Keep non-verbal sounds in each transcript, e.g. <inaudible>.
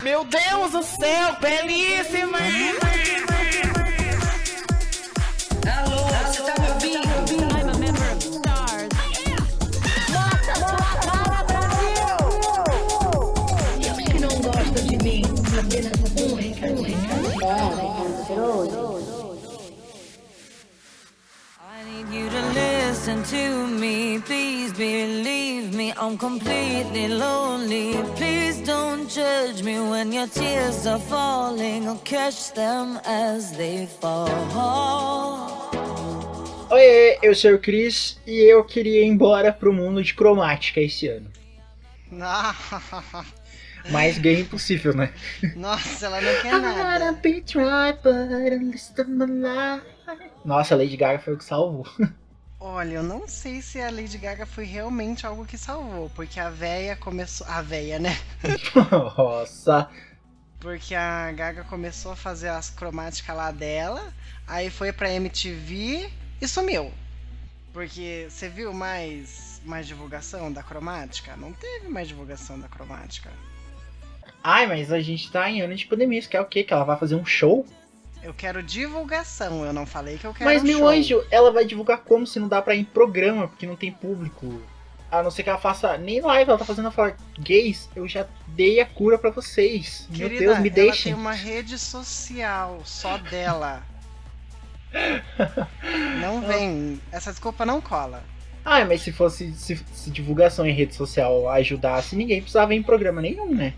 Meu Deus do céu, belíssima! Alô, você tá me ouvindo? I'm a member of stars. E os que não gostam de mim, apenas um recadinho. I need you to listen to me. I'm completely lonely. Please don't judge me when your tears are falling. I'll catch them as they fall. Oi, eu sou o Cris e eu queria ir embora pro mundo de cromática esse ano. <laughs> Mais gay impossível, né? Nossa, ela não quer nada. Nossa, a Lady Gaga foi o que salvou. Olha, eu não sei se a Lady Gaga foi realmente algo que salvou, porque a véia começou. A véia, né? <laughs> Nossa. Porque a Gaga começou a fazer as cromáticas lá dela, aí foi pra MTV e sumiu. Porque você viu mais, mais divulgação da cromática? Não teve mais divulgação da cromática. Ai, mas a gente tá em ano de pandemia. Isso quer o quê? Que ela vai fazer um show? Eu quero divulgação, eu não falei que eu quero mas, meu show. anjo, ela vai divulgar como se não dá pra ir em programa, porque não tem público. A não ser que ela faça nem live, ela tá fazendo ela falar, gays, eu já dei a cura pra vocês. meu Querida, Deus, me ela deixem. tem uma rede social só dela. não <laughs> vem. Essa desculpa não cola. Ah, mas se fosse se, se divulgação em rede social ajudasse, ninguém precisava ir em programa nenhum, né?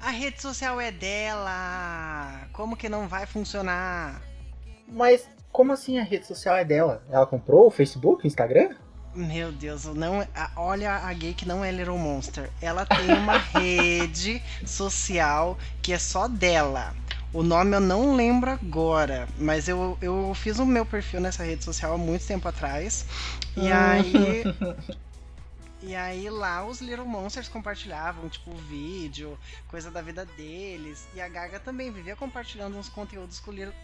A rede social é dela. Como que não vai funcionar? Mas como assim a rede social é dela? Ela comprou o Facebook, o Instagram? Meu Deus, não, olha a gay que não é Little Monster. Ela tem uma <laughs> rede social que é só dela. O nome eu não lembro agora, mas eu, eu fiz o meu perfil nessa rede social há muito tempo atrás. E aí. <laughs> E aí lá os Little Monsters compartilhavam, tipo, vídeo, coisa da vida deles. E a Gaga também vivia compartilhando uns conteúdos com o Little.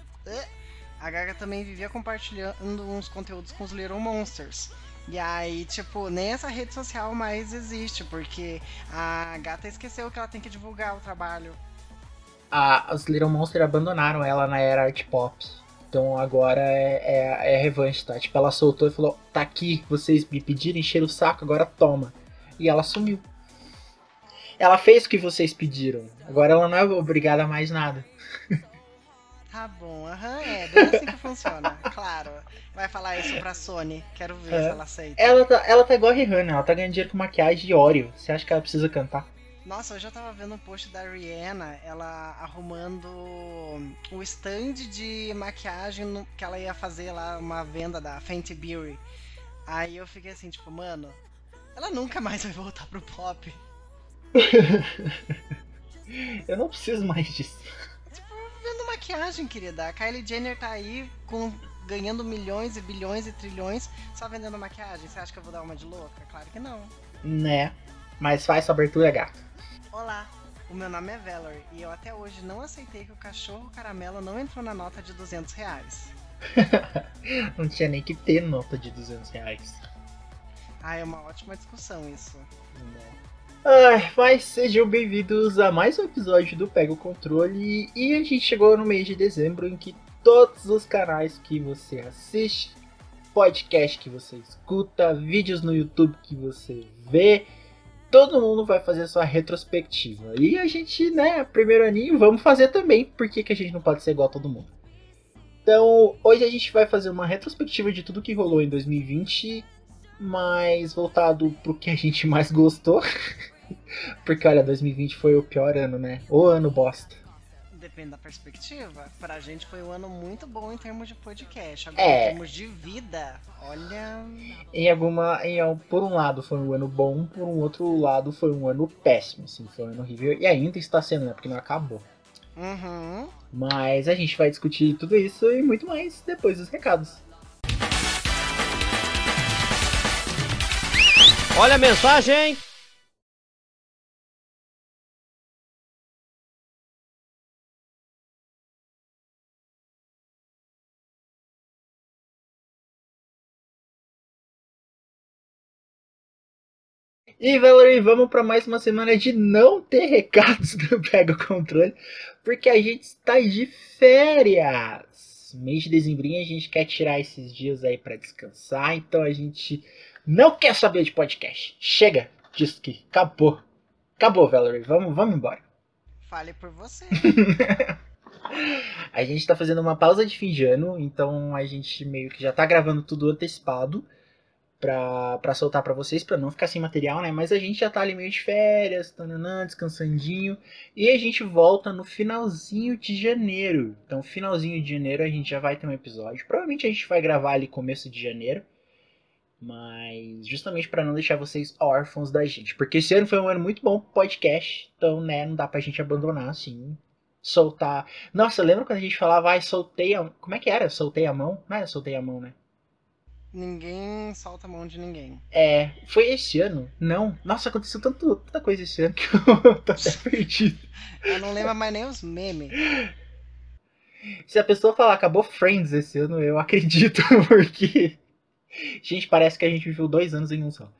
A Gaga também vivia compartilhando uns conteúdos com os Little Monsters. E aí, tipo, nem essa rede social mais existe, porque a gata esqueceu que ela tem que divulgar o trabalho. Ah, os Little Monster abandonaram ela na era art pop. Então agora é, é, é revanche, tá? Tipo, ela soltou e falou: tá aqui, vocês me pediram, encheram o saco, agora toma. E ela sumiu. Ela fez o que vocês pediram. Agora ela não é obrigada a mais nada. <laughs> Tá bom, aham, é, bem assim que funciona, <laughs> claro. Vai falar isso pra Sony, quero ver É. se ela aceita. Ela tá, ela tá igual a Rihanna, ela tá ganhando dinheiro com maquiagem e Oreo. Você acha que ela precisa cantar? Nossa, hoje eu tava vendo um post da Rihanna, ela arrumando o stand de maquiagem que ela ia fazer lá, uma venda da Fenty Beauty. Aí eu fiquei assim, tipo, mano, ela nunca mais vai voltar pro pop. <laughs> Eu não preciso mais disso. Vendo maquiagem, querida. A Kylie Jenner tá aí com, ganhando milhões e bilhões e trilhões só vendendo maquiagem. Você acha que eu vou dar uma de louca? Claro que não. Né? Mas faz sua abertura, gato. Olá, o meu nome é Valerie e eu até hoje não aceitei que o cachorro caramelo não entrou na nota de 200 reais. <laughs> Não tinha nem que ter nota de 200 reais. Ah, é uma ótima discussão isso. Ai, mas sejam bem-vindos a mais um episódio do Pega o Controle. E a gente chegou no mês de dezembro em que todos os canais que você assiste, podcast que você escuta, vídeos no YouTube que você vê, todo mundo vai fazer sua retrospectiva. E a gente, né, primeiro aninho, vamos fazer também. Por que, que a gente não pode ser igual a todo mundo? Então, hoje a gente vai fazer uma retrospectiva de tudo que rolou em 2020, mas voltado pro que a gente mais gostou. <laughs> Porque, olha, 2020 foi o pior ano, né? O ano bosta. Depende da perspectiva. Pra gente foi um ano muito bom em termos de podcast. Agora, É. em termos de vida, olha. Em alguma. Em, por um lado foi um ano bom, por um outro lado foi um ano péssimo, assim, foi um ano horrível. E ainda está sendo, né? Porque não acabou. Uhum. Mas a gente vai discutir tudo isso e muito mais depois dos recados. Olha a mensagem! E Valerie, vamos para mais uma semana de não ter recados <laughs> do Pega o Controle, porque a gente está de férias. Mês de dezembro a gente quer tirar esses dias aí para descansar, então a gente não quer saber de podcast. Chega disso que acabou. Acabou, Valerie. Vamos, vamos embora. Fale por você. <laughs> a gente tá fazendo uma pausa de fim de ano, então a gente meio que já tá gravando tudo antecipado pra soltar pra vocês, pra não ficar sem material, né? Mas a gente já tá ali meio de férias, tananã, descansandinho. E a gente volta no finalzinho de janeiro. Então, finalzinho de janeiro a gente já vai ter um episódio. Provavelmente a gente vai gravar ali começo de janeiro. Mas justamente para não deixar vocês órfãos da gente. Porque esse ano foi um ano muito bom pro podcast. Então, né, não dá pra gente abandonar assim. Soltar. Nossa, lembra quando a gente falava, ai, soltei a. Como é que era? Soltei a mão? Não era soltei a mão, né? Ninguém solta a mão de ninguém. É. Foi esse ano? Não. Nossa, aconteceu tanto, tanta coisa esse ano que <laughs> eu tô até <laughs> perdido. Eu não lembro mais nem os memes. Se a pessoa falar acabou Friends esse ano, eu acredito, <laughs> porque. Gente, parece que a gente viveu dois anos em um só.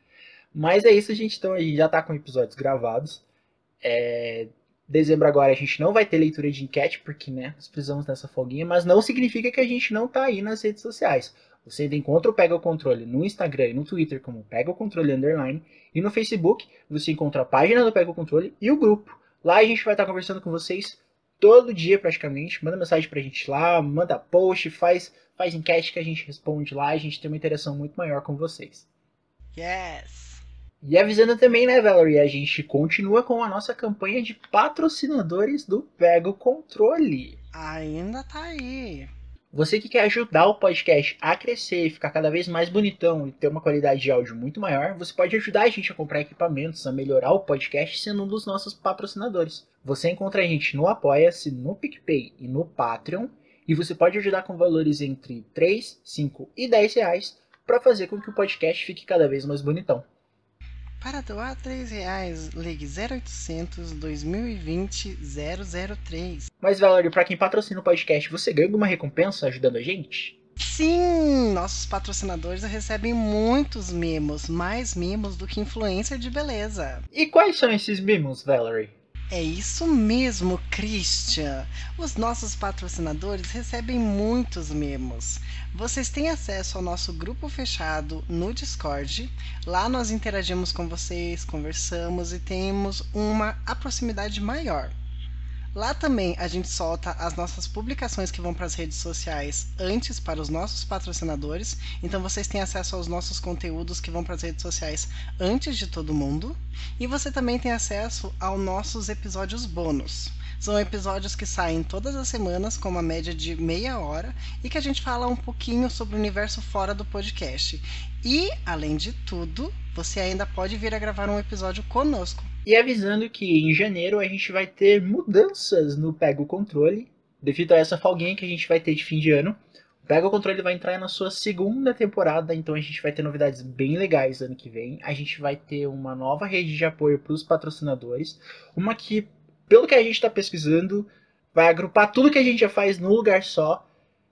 Mas é isso, gente. Então a gente já tá com episódios gravados. É... Dezembro agora a gente não vai ter leitura de enquete, porque, né, nós precisamos dessa folguinha, mas não significa que a gente não tá aí nas redes sociais. Você ainda encontra o Pega o Controle no Instagram e no Twitter como Pega o Controle Underline. E no Facebook você encontra a página do Pega o Controle e o grupo. Lá a gente vai estar conversando com vocês todo dia praticamente. Manda mensagem pra gente lá, manda post, faz, faz enquete que a gente responde lá. A gente tem uma interação muito maior com vocês. Yes! E avisando também, né, Valerie, a gente continua com a nossa campanha de patrocinadores do Pega o Controle. Ainda tá aí. Você que quer ajudar o podcast a crescer, ficar cada vez mais bonitão e ter uma qualidade de áudio muito maior, você pode ajudar a gente a comprar equipamentos, a melhorar o podcast sendo um dos nossos patrocinadores. Você encontra a gente no Apoia-se, no PicPay e no Patreon, e você pode ajudar com valores entre 3, 5 e 10 reais para fazer com que o podcast fique cada vez mais bonitão. Para doar 3 reais, ligue 0800 2020 003. Mas, Valerie, para quem patrocina o podcast, você ganha alguma recompensa ajudando a gente? Sim, nossos patrocinadores recebem muitos mimos, mais mimos do que influencer de beleza. E quais são esses mimos, Valerie? É isso mesmo, Christian. Os nossos patrocinadores recebem muitos mimos. Vocês têm acesso ao nosso grupo fechado no Discord. Lá nós interagimos com vocês, conversamos e temos uma proximidade maior. Lá também a gente solta as nossas publicações que vão para as redes sociais antes para os nossos patrocinadores. Então vocês têm acesso aos nossos conteúdos que vão para as redes sociais antes de todo mundo. E você também tem acesso aos nossos episódios bônus. São episódios que saem todas as semanas, com uma média de meia hora, e que a gente fala um pouquinho sobre o universo fora do podcast. E, além de tudo, você ainda pode vir a gravar um episódio conosco. E avisando que em janeiro a gente vai ter mudanças no Pega o Controle, devido a essa folguinha que a gente vai ter de fim de ano. O Pega o Controle vai entrar na sua segunda temporada, então a gente vai ter novidades bem legais ano que vem. A gente vai ter uma nova rede de apoio para os patrocinadores, uma que, pelo que a gente está pesquisando, vai agrupar tudo que a gente já faz num lugar só.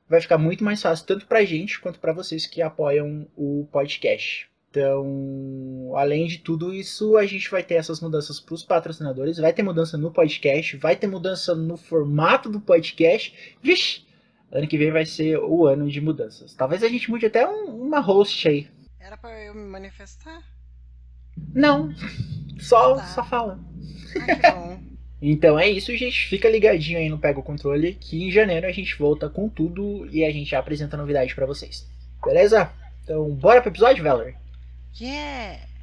Vai ficar muito mais fácil tanto para a gente quanto para vocês que apoiam o podcast. Então, além de tudo isso, a gente vai ter essas mudanças para os patrocinadores, vai ter mudança no podcast, vai ter mudança no formato do podcast. Vixe, ano que vem vai ser o ano de mudanças. Talvez a gente mude até um, uma host aí. Era para eu me manifestar? Não, <laughs> só, tá. só fala. Ah, que bom. Então é isso, gente. Fica ligadinho aí no Pega o Controle, que em janeiro a gente volta com tudo e a gente já apresenta novidade para vocês. Beleza? Então, bora pro episódio, Valerie? yeah!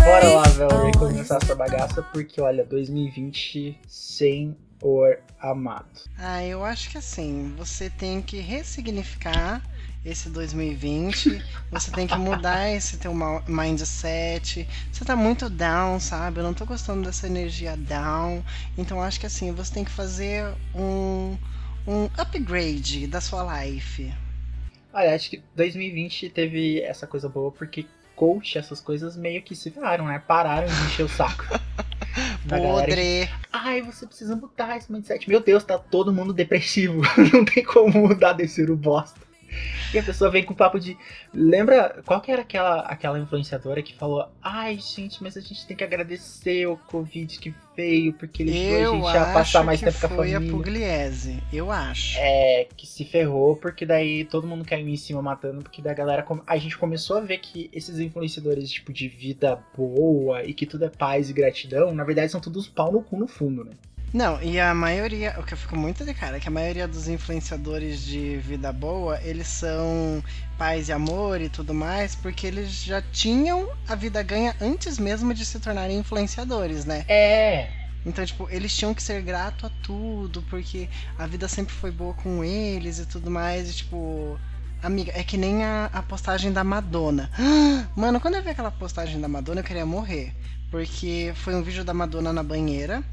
Bora way. lá, Valerie, começar essa bagaça, porque olha, 2020 sem o amado. Ah, eu acho que assim, você tem que ressignificar esse 2020, você tem que mudar <laughs> esse teu mindset. Você tá muito down, sabe? Eu não tô gostando dessa energia down. Então acho que assim, você tem que fazer um, um upgrade da sua life. Olha, acho que 2020 teve essa coisa boa, porque coach, essas coisas meio que se viraram, né? Pararam de encher o saco. <laughs> Podre. Ai, você precisa mudar esse mindset. Meu Deus, tá todo mundo depressivo. <laughs> Não tem como mudar desse o bosta. E a pessoa vem com papo de. Lembra qual que era aquela, aquela influenciadora que falou: Ai, gente, mas a gente tem que agradecer o Covid que veio, porque ele Eu ajudou a gente a acho passar mais tempo com a foi a família. Pugliese. Eu acho. É, que se ferrou, porque daí todo mundo caiu em cima matando, porque daí a galera. A gente começou a ver que esses influenciadores, tipo, de vida boa e que tudo é paz e gratidão, na verdade são todos pau no cu no fundo, né? Não, e a maioria, o que eu fico muito de cara, é que a maioria dos influenciadores de vida boa, eles são paz e amor e tudo mais, porque eles já tinham a vida ganha antes mesmo de se tornarem influenciadores, né? É. Então, tipo, eles tinham que ser grato a tudo, porque a vida sempre foi boa com eles e tudo mais, e tipo. Amiga, é que nem a, a postagem da Madonna. <gasps> Mano, quando eu vi aquela postagem da Madonna, eu queria morrer. Porque foi um vídeo da Madonna na banheira,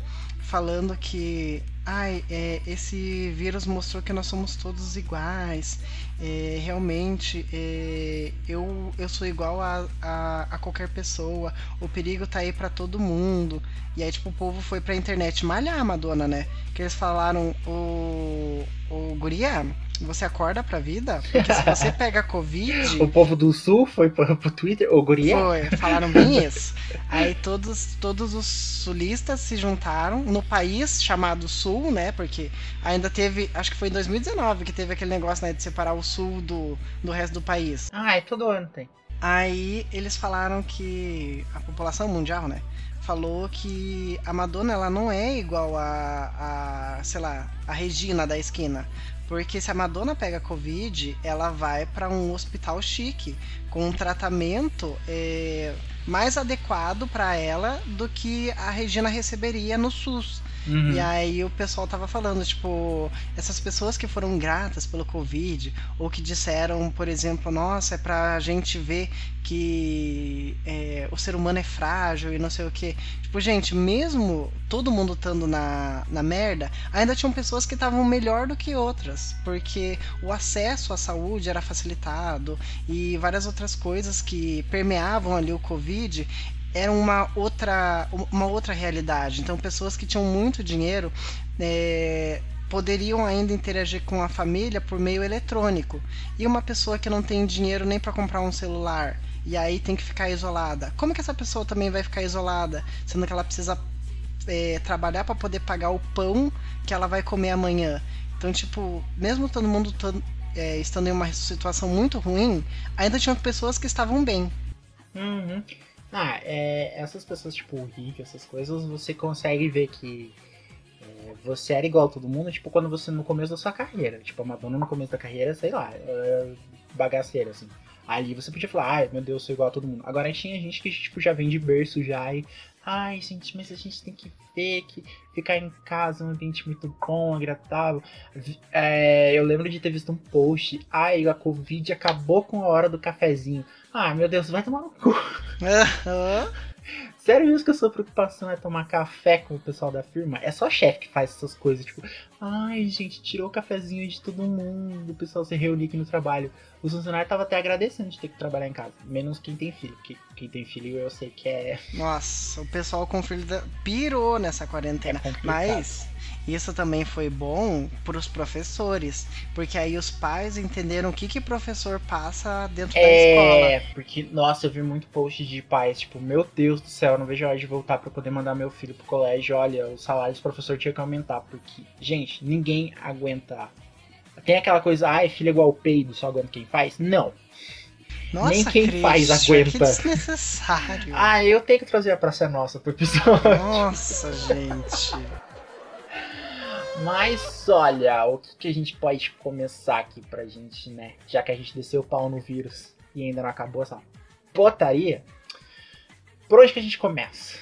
falando que. Ai, é, esse vírus mostrou que nós somos todos iguais. É, realmente, é, eu, eu sou igual a, a, a qualquer pessoa. O perigo tá aí pra todo mundo. E aí, tipo, o povo foi pra internet malhar a Madonna, né? Que eles falaram, o. O Guria, você acorda pra vida? Porque se você <laughs> pega Covid. O povo do sul foi pro, pro Twitter, o Guria. Foi, falaram bem isso. <laughs> Aí todos, todos os sulistas se juntaram no país chamado Sul, né? Porque ainda teve, acho que foi em 2019 que teve aquele negócio né, de separar o Sul do, do resto do país. Ah, é todo ano tem. Aí eles falaram que a população mundial, né? Falou que a Madonna ela não é igual a, a sei lá, a Regina da esquina. Porque se a Madonna pega Covid, ela vai para um hospital chique, com um tratamento é, mais adequado para ela do que a Regina receberia no SUS. Uhum. E aí o pessoal tava falando, tipo, essas pessoas que foram gratas pelo Covid, ou que disseram, por exemplo, nossa, é pra gente ver que é, o ser humano é frágil e não sei o que. Tipo, gente, mesmo todo mundo estando na, na merda, ainda tinham pessoas que estavam melhor do que outras, porque o acesso à saúde era facilitado e várias outras coisas que permeavam ali o Covid era uma outra, uma outra realidade. Então, pessoas que tinham muito dinheiro é, poderiam ainda interagir com a família por meio eletrônico. E uma pessoa que não tem dinheiro nem para comprar um celular e aí tem que ficar isolada. Como que essa pessoa também vai ficar isolada, sendo que ela precisa é, trabalhar para poder pagar o pão que ela vai comer amanhã? Então, tipo, mesmo todo mundo é, estando em uma situação muito ruim, ainda tinham pessoas que estavam bem. Uhum. Ah, é, essas pessoas, tipo, o Rick, essas coisas, você consegue ver que é, você era igual a todo mundo, tipo, quando você no começo da sua carreira. Tipo, a Madonna no começo da carreira, sei lá, era bagaceira, assim. Ali você podia falar, ai meu Deus, sou igual a todo mundo. Agora tinha gente que, tipo, já vem de berço já e. Ai, gente, mas a gente tem que ver que ficar em casa é um ambiente muito bom, agradável. É, eu lembro de ter visto um post. Ai, a Covid acabou com a hora do cafezinho. Ah, meu Deus, vai tomar no cu. Sério mesmo que a sua preocupação é tomar café com o pessoal da firma? É só chefe que faz essas coisas, tipo, ai gente, tirou o cafezinho de todo mundo, o pessoal se reunir aqui no trabalho. Os funcionários estavam até agradecendo de ter que trabalhar em casa, menos quem tem filho, porque quem tem filho eu sei que é, Nossa, o pessoal com filho da- pirou nessa é quarentena. complicado. Mas isso também foi bom para os professores, porque aí os pais entenderam o que que professor passa dentro da escola. É, porque, nossa, eu vi muito post de pais, tipo, meu Deus do céu, não vejo a hora de voltar pra poder mandar meu filho pro colégio. Olha, o salário dos professores tinha que aumentar, porque, gente, ninguém aguenta. Tem aquela coisa, filho é igual peido, só aguenta quem faz? Não. Nossa, nem quem faz aguenta. Que desnecessário. <laughs> Ah, eu tenho que trazer a Praça Nossa pro episódio. Nossa, gente. Mas olha, o que, que a gente pode começar aqui pra gente, né? Já que a gente desceu o pau no vírus e ainda não acabou essa potaria. Por onde que a gente começa?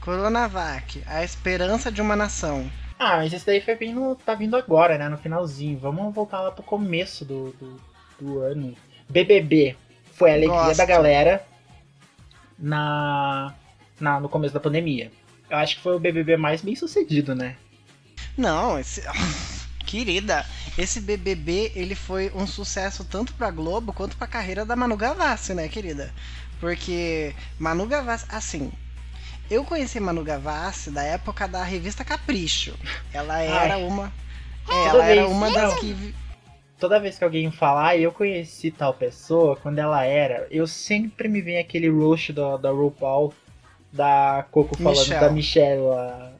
Coronavac, a esperança de uma nação. Ah, mas esse daí foi bem no. tá vindo agora, né? No finalzinho. Vamos voltar lá pro começo do, do, do ano. BBB foi a alegria Gosto. da galera na, na no começo da pandemia. Eu acho que foi o BBB mais bem sucedido, né? Não, esse. <sighs> Querida, esse BBB ele foi um sucesso tanto pra Globo quanto pra carreira da Manu Gavassi, né, querida? Porque Manu Gavassi, assim, eu conheci Manu Gavassi da época da revista Capricho. Ela era Ai. uma. É, ela era uma das que. Toda vez que alguém falar, ah, eu conheci tal pessoa, quando ela era, eu sempre me vem aquele roast da, da RuPaul, da Coco falando Michelle. da Michelle.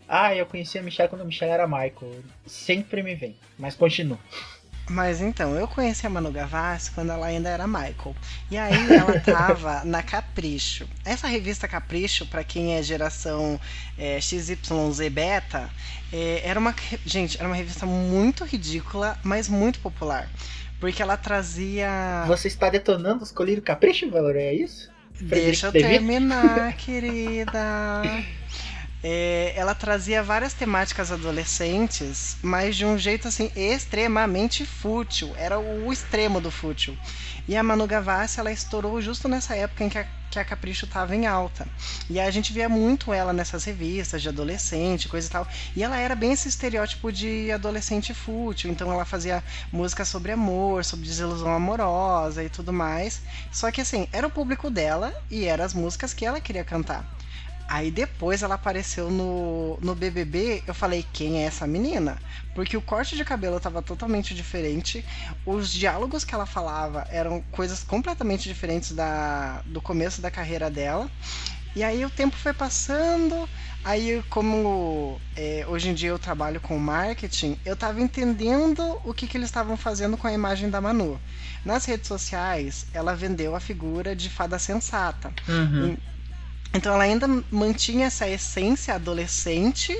Ah, eu conheci a Michelle quando a Michelle era Michael. Sempre me vem, mas continua. Mas então, eu conheci a Manu Gavassi quando ela ainda era Michael. E aí ela <laughs> tava na Capricho. Essa revista Capricho, pra quem é geração é, XYZ Beta, é, era uma. Gente, era uma revista muito ridícula, mas muito popular. Porque ela trazia. Você está detonando os colírios capricho, Valor? É isso? Deixa eu terminar, <laughs> querida. É, ela trazia várias temáticas adolescentes, mas de um jeito assim extremamente fútil. Era o extremo do fútil. E a Manu Gavassi, ela estourou justo nessa época em que a, que a Capricho estava em alta. E a gente via muito ela nessas revistas de adolescente, coisa e tal. E ela era bem esse estereótipo de adolescente fútil. Então ela fazia música sobre amor, sobre desilusão amorosa e tudo mais. Só que assim, era o público dela e eram as músicas que ela queria cantar. Aí depois ela apareceu no, no BBB, eu falei, quem é essa menina? Porque o corte de cabelo tava totalmente diferente, os diálogos que ela falava eram coisas completamente diferentes da, do começo da carreira dela. E aí o tempo foi passando, aí como é, hoje em dia eu trabalho com marketing, eu tava entendendo o que, que eles estavam fazendo com a imagem da Manu. Nas redes sociais, ela vendeu a figura de fada sensata. Uhum. Então ela ainda mantinha essa essência adolescente,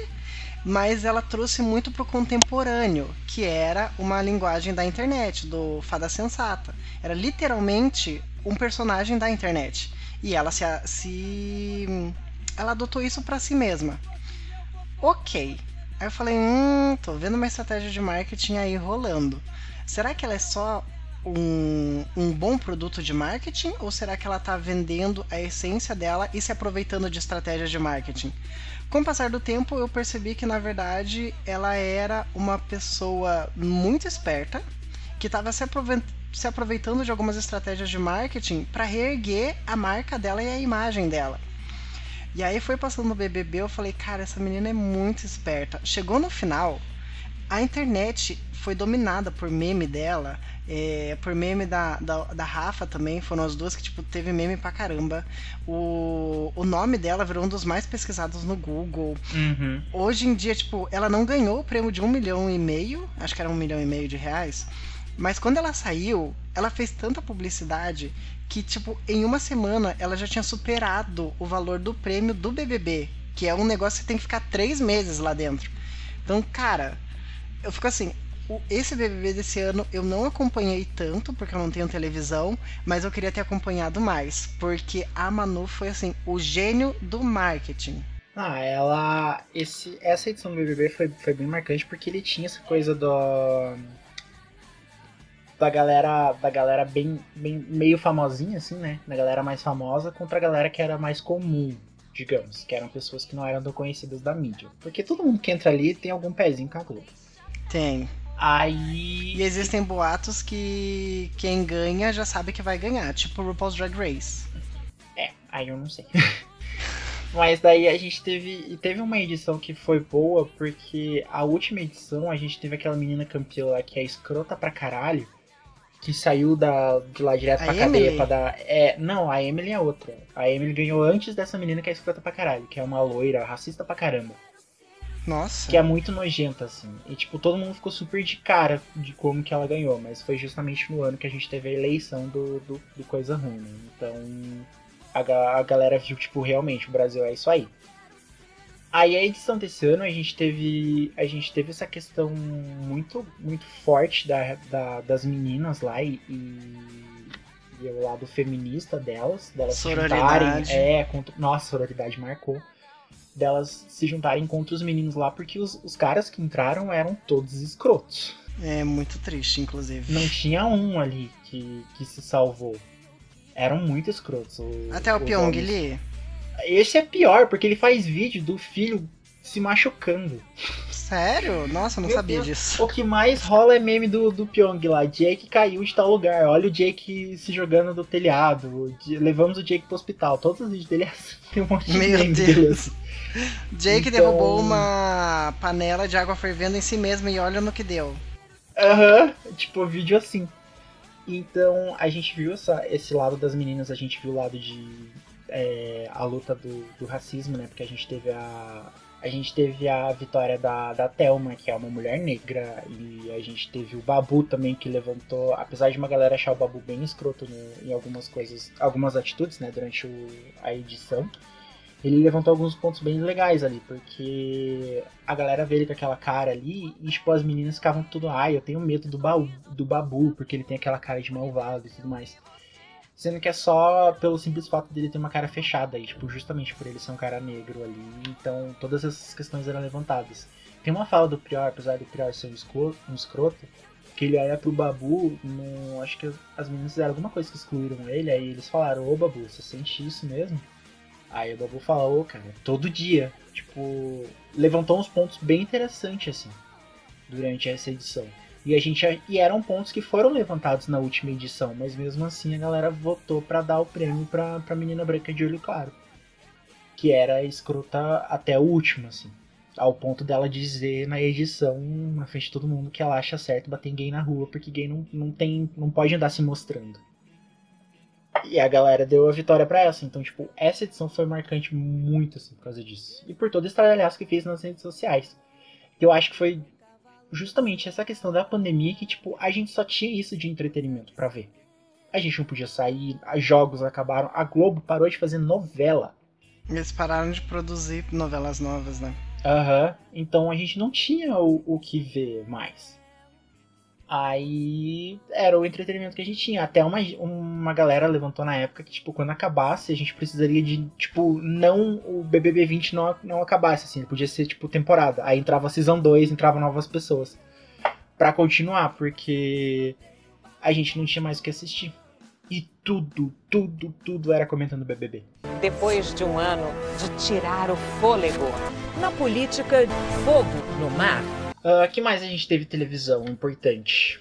mas ela trouxe muito pro contemporâneo, que era uma linguagem da internet, do Fada Sensata. Era literalmente um personagem da internet. E ela se, se ela adotou isso para si mesma. OK. Aí eu falei, hum, tô vendo uma estratégia de marketing aí rolando. Será que ela é só um, um bom produto de marketing ou será que ela está vendendo a essência dela e se aproveitando de estratégias de marketing? Com o passar do tempo, eu percebi que na verdade ela era uma pessoa muito esperta que estava se, se aproveitando de algumas estratégias de marketing para reerguer a marca dela e a imagem dela. E aí foi passando no BBB, eu falei, cara, essa menina é muito esperta. Chegou no final, a internet foi dominada por meme dela, é, por meme da, da, da, Rafa também, foram as duas que tipo, teve meme pra caramba. O, o nome dela virou um dos mais pesquisados no Google. Uhum. Hoje em dia, tipo, ela não ganhou o prêmio de um milhão e meio, acho que era um milhão e meio de reais. Mas quando ela saiu, ela fez tanta publicidade que, tipo, em uma semana ela já tinha superado o valor do prêmio do BBB, que é um negócio que tem que ficar três meses lá dentro. Então, cara, eu fico assim, esse BBB desse ano eu não acompanhei tanto, porque eu não tenho televisão, mas eu queria ter acompanhado mais, porque a Manu foi assim, o gênio do marketing. Ah, ela. Esse, essa edição do BBB foi, foi bem marcante porque ele tinha essa coisa do. Da galera. Da galera bem, bem. meio famosinha, assim, né? Da galera mais famosa contra a galera que era mais comum, digamos. Que eram pessoas que não eram tão conhecidas da mídia. Porque todo mundo que entra ali tem algum pezinho com a Globo. Tem. Aí. E existem boatos que quem ganha já sabe que vai ganhar, tipo o RuPaul's Drag Race. É, aí eu não sei. <laughs> Mas daí a gente teve. E teve uma edição que foi boa, porque a última edição a gente teve aquela menina campeã lá que é escrota pra caralho. Que saiu da, de lá direto A pra Emily? cadeia pra dar. É, não, a Emily é outra. A Emily ganhou antes dessa menina que é escrota pra caralho, que é uma loira, racista pra caramba. Nossa. Que é muito nojenta, assim. E, tipo, todo mundo ficou super de cara de como que ela ganhou. Mas foi justamente no ano que a gente teve a eleição do, do, do Coisa Ruim, né? Então, a, a galera viu, tipo, realmente, o Brasil é isso aí. Aí a edição desse ano a gente teve. A gente teve essa questão muito, muito forte da, da- das meninas lá e, e, e o lado feminista delas, delas Sororidade. juntarem. É, contra, nossa, a sororidade marcou. Delas se juntarem contra os meninos lá, porque os, os caras que entraram eram todos escrotos. É muito triste, inclusive. Não tinha um ali que, que se salvou. Eram muito escrotos. Até o Pyong. Lee. Esse é pior, porque ele faz vídeo do filho se machucando. Sério? Nossa, eu não Meu sabia Deus. disso. O que mais rola é meme do, do Pyong lá. Jake caiu de tal lugar. Olha o Jake se jogando do telhado. Levamos o Jake pro hospital. Todos os vídeos dele é assim. Tem um monte de Meu meme Deus. dele. Jake Então- derrubou uma panela de água fervendo em si mesmo e olha no que deu. Aham, tipo, vídeo assim. Então, a gente viu essa, esse lado das meninas, a gente viu o lado de. é, a luta do, do racismo, né? Porque a gente teve a. A gente teve a vitória da, da Thelma, que é uma mulher negra, e a gente teve o Babu também, que levantou, apesar de uma galera achar o Babu bem escroto em algumas coisas, algumas atitudes, né, durante o- a edição, ele levantou alguns pontos bem legais ali, porque a galera vê ele com aquela cara ali e, tipo, as meninas ficavam tudo, ai, eu tenho medo do, baú, do Babu, porque ele tem aquela cara de malvado e tudo mais. Sendo que é só pelo simples fato dele ter uma cara fechada aí, tipo, justamente por ele ser um cara negro ali, então todas essas questões eram levantadas. Tem uma fala do Prior, apesar do Prior ser um escroto, um escroto que ele olha pro Babu, no, acho que as meninas fizeram alguma coisa que excluíram ele, aí eles falaram, ô Babu, você sente isso mesmo? Aí o Babu falou, cara, todo dia. Tipo, levantou uns pontos bem interessantes, assim, durante essa edição. E a gente e eram pontos que foram levantados na última edição, mas mesmo assim a galera votou pra dar o prêmio pra, pra menina branca de olho claro. Que era escrota até o último, assim. Ao ponto dela dizer na edição, na frente de todo mundo, que ela acha certo bater gay na rua, porque gay não, não tem. não pode andar se mostrando. E a galera deu a vitória pra essa. Então, tipo, essa edição foi marcante muito, assim, por causa disso. E por todo esse estradalhaço que fez nas redes sociais. Eu acho que foi justamente essa questão da pandemia que, tipo, a gente só tinha isso de entretenimento pra ver. A gente não podia sair, os jogos acabaram, a Globo parou de fazer novela. Eles pararam de produzir novelas novas, né? Aham. Então a gente não tinha o, o que ver mais. Aí era o entretenimento que a gente tinha. Até uma, uma galera levantou na época que, tipo, quando acabasse, a gente precisaria de, tipo, não o BBB 20 não, não acabasse, assim. Podia ser, tipo, temporada. Aí entrava a Season 2, entravam novas pessoas. Pra continuar, porque a gente não tinha mais o que assistir. E tudo, tudo, tudo era comentando BBB. Depois de um ano de tirar o fôlego. Na política, fogo no mar. O que mais a gente teve televisão importante?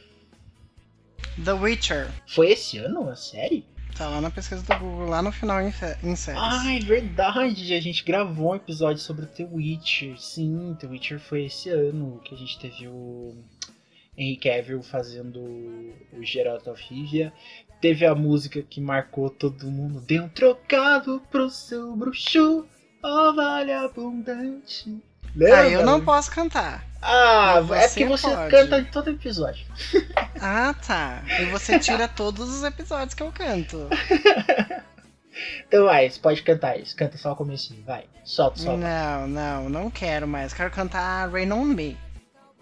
The Witcher. Foi esse ano a série? Tá lá na pesquisa do Google, lá no final em, em séries. Ah, é verdade! A gente gravou um episódio sobre o The Witcher. Sim, The Witcher foi esse ano que a gente teve o Henry Cavill fazendo o Geralt of Rivia. Teve a música que marcou todo mundo. Dê um trocado pro seu bruxo, ó vale abundante. Lembra? Ah, eu não posso cantar. Ah, é porque você pode. canta em todo episódio. <laughs> Ah, tá. E você tira todos os episódios que eu canto. Então vai, você pode cantar isso. Canta só o comecinho, vai. Solta, solta. Não, não, não quero mais. Quero cantar Rain on Me.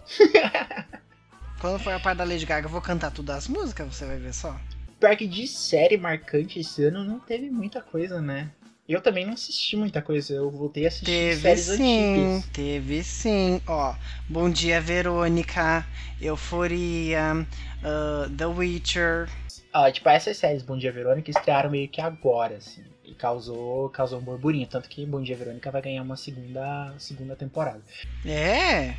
<laughs> Quando for a parte da Lady Gaga, eu vou cantar todas as músicas, você vai ver só. Pior que de série marcante esse ano não teve muita coisa, né? Eu também não assisti muita coisa, eu voltei a assistir Teve séries sim, antigas. teve sim. Ó, Bom Dia Verônica, Euforia, ah, The Witcher. Ah, tipo, essas séries Bom Dia Verônica estrearam meio que agora, assim. E causou, causou um burburinho. Tanto que Bom Dia Verônica vai ganhar uma segunda, segunda temporada. É?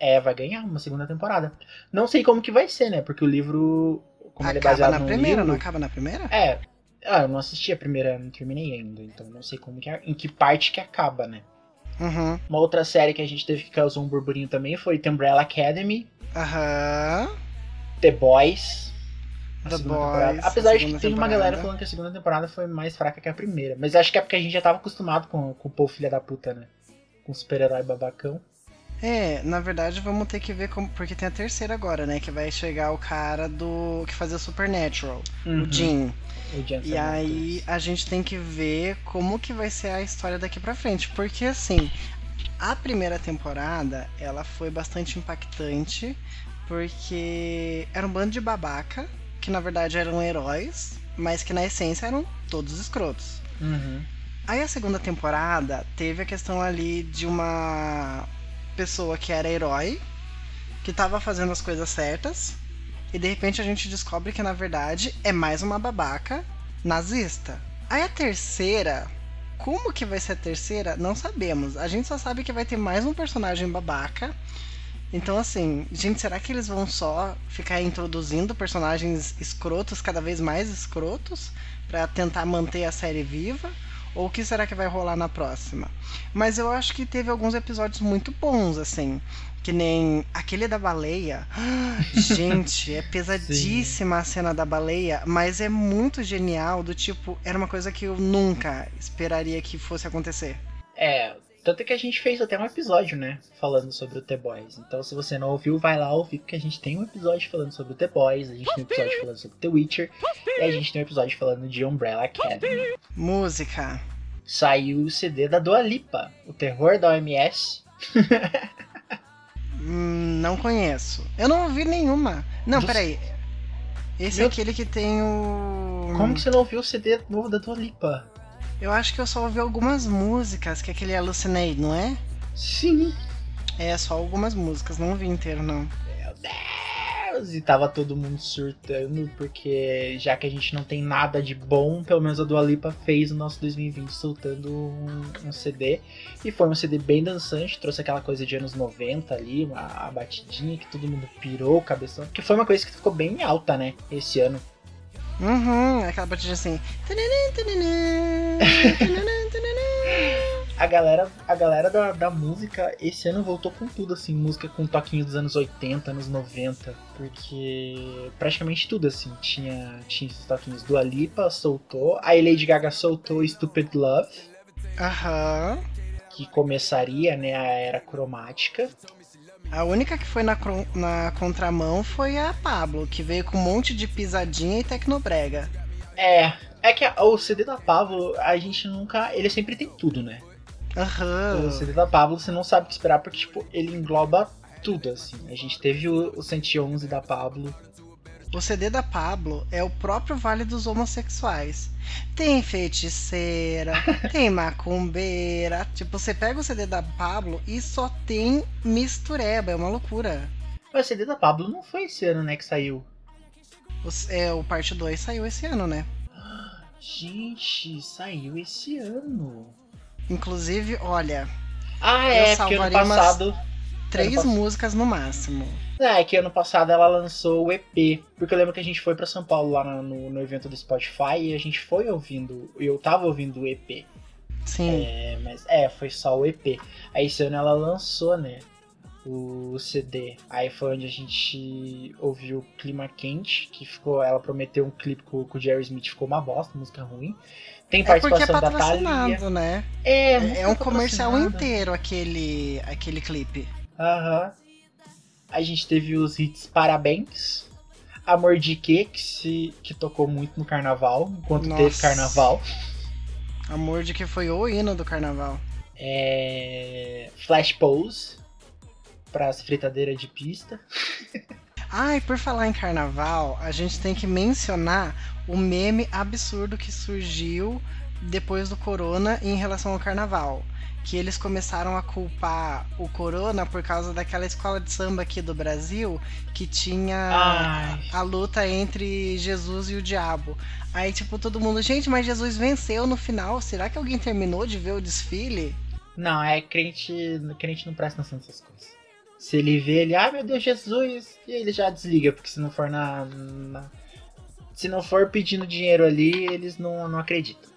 É, vai ganhar uma segunda temporada. Não sei como que vai ser, né? Porque o livro, como ele é acaba baseado na primeira, livro, não acaba na primeira? É. Ah, eu não assisti a primeira, não terminei ainda, então não sei como que é, em que parte que acaba, né? Uhum. Uma outra série que a gente teve que causou um burburinho também foi The Umbrella Academy, Aham. The Boys. The Boys, Apesar de que teve uma temporada. galera falando que a segunda temporada foi mais fraca que a primeira. Mas acho que é porque a gente já tava acostumado com, com o povo filha da puta, né? Com o super-herói babacão. É, na verdade vamos ter que ver como. Porque tem a terceira agora, né? Que vai chegar o cara do. que fazia Supernatural, Uhum. o Jim. E aí a gente tem que ver como que vai ser a história daqui pra frente. Porque assim, A primeira temporada, ela foi bastante impactante, porque era um bando de babaca, que na verdade eram heróis, mas que na essência eram todos escrotos. Uhum. Aí a segunda temporada teve a questão ali de uma pessoa que era herói, que tava fazendo as coisas certas, e de repente a gente descobre que na verdade é mais uma babaca nazista. Aí a terceira, como que vai ser a terceira? Não sabemos. A gente só sabe que vai ter mais um personagem babaca. Então, assim, gente, será que eles vão só ficar introduzindo personagens escrotos, cada vez mais escrotos, para tentar manter a série viva? Ou o que será que vai rolar na próxima? Mas eu acho que teve alguns episódios muito bons, assim. Que nem aquele da baleia. <gasps> Gente, é <laughs> pesadíssima a cena da baleia, mas é muito genial. Do tipo, era uma coisa que eu nunca esperaria que fosse acontecer. É, tanto que a gente fez até um episódio, né? Falando sobre o The Boys. Então, se você não ouviu, vai lá ouvir, porque a gente tem um episódio falando sobre o The Boys, a gente tem um episódio falando sobre The Witcher, e a gente tem um episódio falando de Umbrella Academy. Música. Saiu o CD da Dua Lipa, o terror da OMS. <laughs> Hum, não conheço. Eu não ouvi nenhuma. Não, Do- peraí. Esse Meu- é aquele que tem o. Como que você não ouviu o CD novo da Dua Lipa? Eu acho que eu só ouvi algumas músicas, que é aquele Hallucinate, não é? Sim. É, só algumas músicas, não ouvi inteiro, não. Meu Deus! E tava todo mundo surtando, porque já que a gente não tem nada de bom, pelo menos a Dua Lipa fez o nosso 2020 soltando um, um CD. E foi um CD bem dançante, trouxe aquela coisa de anos 90 ali, uma a batidinha que todo mundo pirou cabeção. Que foi uma coisa que ficou bem alta, né, esse ano. Uhum, aquela batidinha assim. <laughs> A galera, a galera da, da música esse ano voltou com tudo, assim, música com toquinho dos anos 80, anos 90, porque praticamente tudo, assim, tinha, tinha esses toquinhos. Dua Lipa soltou, aí Lady Gaga soltou Stupid Love, Aham. que começaria, né, a era cromática. A única que foi na, na contramão foi a Pablo, que veio com um monte de pisadinha e tecnobrega. É, é que a- o CD da Pablo, a gente nunca, ele sempre tem tudo, né? Aham. O CD da Pablo, você não sabe o que esperar, porque, tipo, ele engloba tudo, assim. A gente teve o, o 111 da Pablo, O CD da Pablo é o próprio Vale dos Homossexuais. Tem feiticeira, <laughs> tem macumbeira. Tipo, você pega o CD da Pablo e só tem mistureba, é uma loucura. O CD da Pablo não foi esse ano, né, que saiu. O, é, o parte 2 saiu esse ano, né? Gente, saiu esse ano. Inclusive, olha, Ah, Eu é, porque ano salvaria umas- passado. três passado. músicas no máximo. É, que ano passado ela lançou o EP. Porque eu lembro que a gente foi pra São Paulo lá no, no- no evento do Spotify e a gente foi ouvindo. Eu tava ouvindo o EP. Sim. É, mas é, foi só o EP. Aí esse ano ela lançou, né? O CD. Aí foi onde a gente ouviu Clima Quente, que ficou. Ela prometeu um clipe com, com o Jerry Smith, ficou uma bosta, música ruim. Tem É, porque é participação da Thalia. patrocinado, né? É, É, é um comercial inteiro aquele, aquele clipe. Aham. A gente teve os hits Parabéns. Amor de Quê, que, se, que tocou muito no carnaval, enquanto teve Nossa. carnaval. Amor de que foi o hino do carnaval. É... Flash Pose, pras fritadeiras de pista. <laughs> Ai, por falar em carnaval, a gente tem que mencionar o meme absurdo que surgiu depois do corona em relação ao carnaval. Que eles começaram a culpar o corona por causa daquela escola de samba aqui do Brasil que tinha Ai. a luta entre Jesus e o diabo. Aí, tipo, todo mundo, gente, mas Jesus venceu no final. Será que alguém terminou de ver o desfile? Não, é crente, crente não presta atenção nessas coisas. Se ele vê ele, ai meu Deus, Jesus, e ele já desliga, porque se não for na. na- se não for pedindo dinheiro ali, eles não, não acreditam.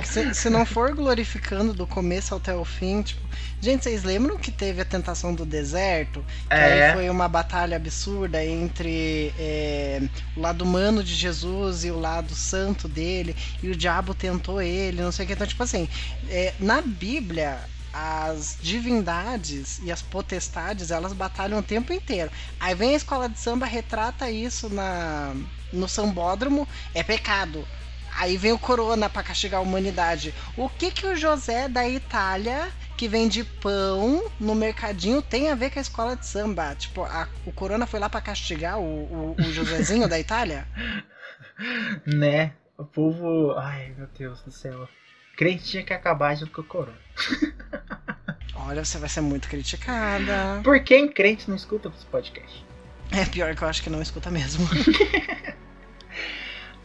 Que se, se não for glorificando do começo até o fim, tipo. Gente, vocês lembram que teve a tentação do deserto? Que É. aí foi uma batalha absurda entre é, o lado humano de Jesus e o lado santo dele, e o diabo tentou ele, não sei o que. Então, tipo assim, é, na Bíblia, as divindades e as potestades, elas batalham o tempo inteiro. Aí vem a escola de samba, retrata isso na, no sambódromo, é pecado. Aí vem o corona pra castigar a humanidade. O que que o José da Itália, que vende pão no mercadinho tem a ver com a escola de samba? Tipo, a- o Corona foi lá pra castigar o, o, o Josézinho da Itália? <laughs> Né? O povo. Ai, meu Deus do céu. Crente tinha que acabar junto com o corona. Olha, você vai ser muito criticada. Por que crente não escuta esse podcast? É pior que eu acho que não escuta mesmo. <laughs>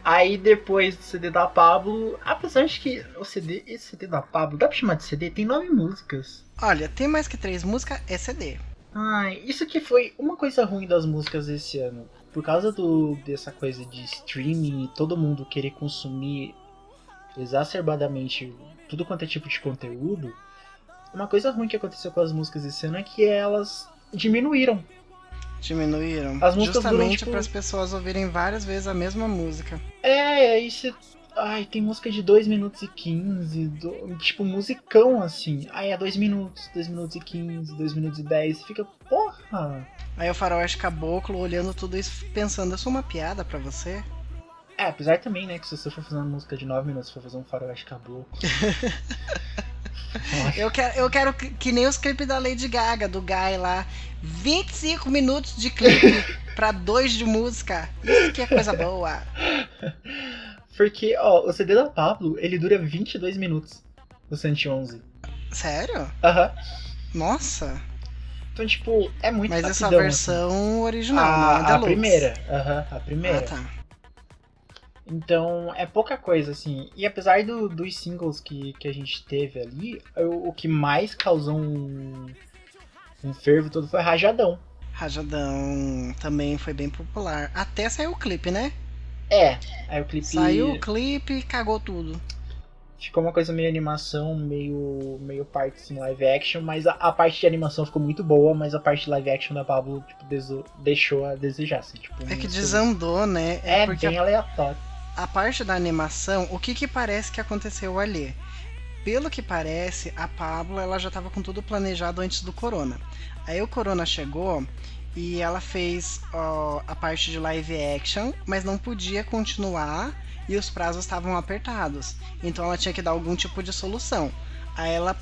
Aí depois do CD da Pablo, apesar de que o CD, esse CD da Pablo, dá pra chamar de CD? Tem nove músicas. Olha, tem mais que três músicas, é CD. Ai, isso que foi uma coisa ruim das músicas desse ano. Por causa do, dessa coisa de streaming e todo mundo querer consumir exacerbadamente tudo quanto é tipo de conteúdo, uma coisa ruim que aconteceu com as músicas desse ano é que elas diminuíram. Diminuíram. As músicas Justamente tipo- para as pessoas ouvirem várias vezes a mesma música. É, aí você. Ai, tem música de 2 minutos e 15, do- tipo musicão assim. Aí é 2 minutos, 2 minutos e 15, 2 minutos e 10. Fica, porra! Aí o faroeste caboclo olhando tudo isso pensando, eu sou uma piada pra você? É, apesar também, né, que se você for fazer uma música de 9 minutos, for fazer um faroeste caboclo. <laughs> Eu quero, eu quero que, que nem os clipes da Lady Gaga, do Guy lá. 25 minutos de clipe <laughs> pra dois de música. Isso que é coisa boa. Porque, ó, o CD da Pablo, ele dura 22 minutos. O 111. Sério? Aham. Nossa. Então, tipo, é muito Mas essa rapidão, versão assim. original, a, não é a primeira. Aham, a primeira. Ah, tá. Então, é pouca coisa, assim. E apesar do- dos singles que, que a gente teve ali, o, o que mais causou um, um fervo todo foi Rajadão. Rajadão também foi bem popular. Até saiu o clipe, né? É, aí o clipe Saiu o clipe, cagou tudo. ficou uma coisa meio animação, meio, meio parte assim, live action, mas a, a parte de animação ficou muito boa, mas a parte de live action da Pablo tipo, deixou a desejar, assim, tipo, É que desandou, né? É, porque bem a, aleatório. A parte da animação, o que que parece que aconteceu ali? Pelo que parece, a Pablo ela já estava com tudo planejado antes do Corona. Aí o Corona chegou e ela fez ó, a parte de live action, mas não podia continuar e os prazos estavam apertados. Então ela tinha que dar algum tipo de solução. Aí ela,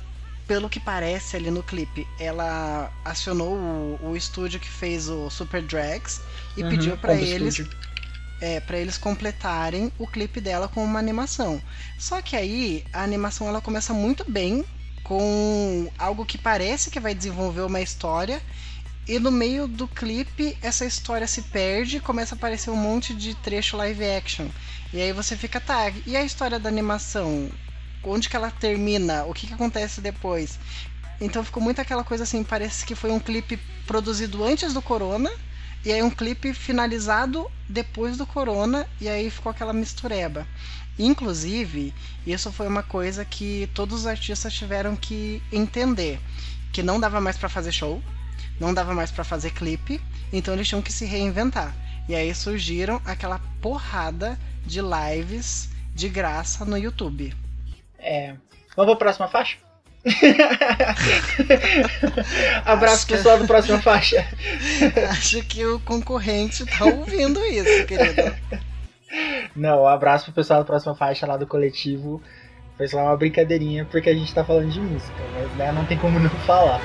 pelo que parece ali no clipe, ela acionou o, o estúdio que fez o Super Drags e Uhum, pediu para eles Studio. É, para eles completarem o clipe dela com uma animação. Só que aí a animação ela começa muito bem com algo que parece que vai desenvolver uma história e no meio do clipe essa história se perde, começa a aparecer um monte de trecho live action. E aí você fica, tá, e a história da animação? Onde que ela termina? O que que acontece depois? Então ficou muito aquela coisa assim, parece que foi um clipe produzido antes do Corona e aí um clipe finalizado depois do Corona, e aí ficou aquela mistureba. Inclusive, isso foi uma coisa que todos os artistas tiveram que entender, que não dava mais pra fazer show, não dava mais pra fazer clipe, então eles tinham que se reinventar. E aí surgiram aquela porrada de lives de graça no YouTube. É. Vamos pra próxima faixa? <laughs> Abraço Acho que- pessoal do próxima faixa. <laughs> Acho que o concorrente tá ouvindo isso, querido. Não, um abraço pro pessoal da próxima faixa lá do coletivo. Foi só uma brincadeirinha porque a gente tá falando de música, mas né, não tem como não falar.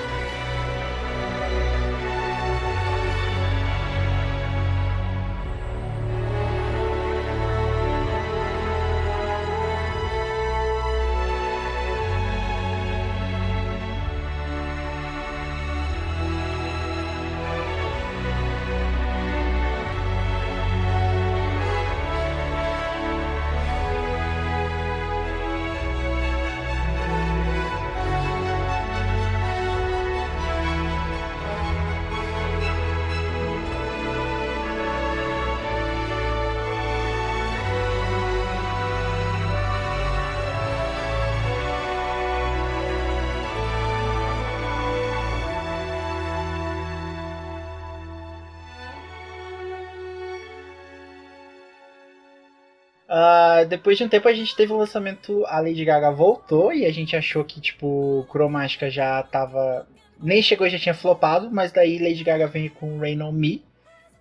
Depois de um tempo a gente teve o lançamento, a Lady Gaga voltou e a gente achou que, tipo, Cromática já tava. Nem chegou e já tinha flopado, mas daí Lady Gaga vem com Rain on Me,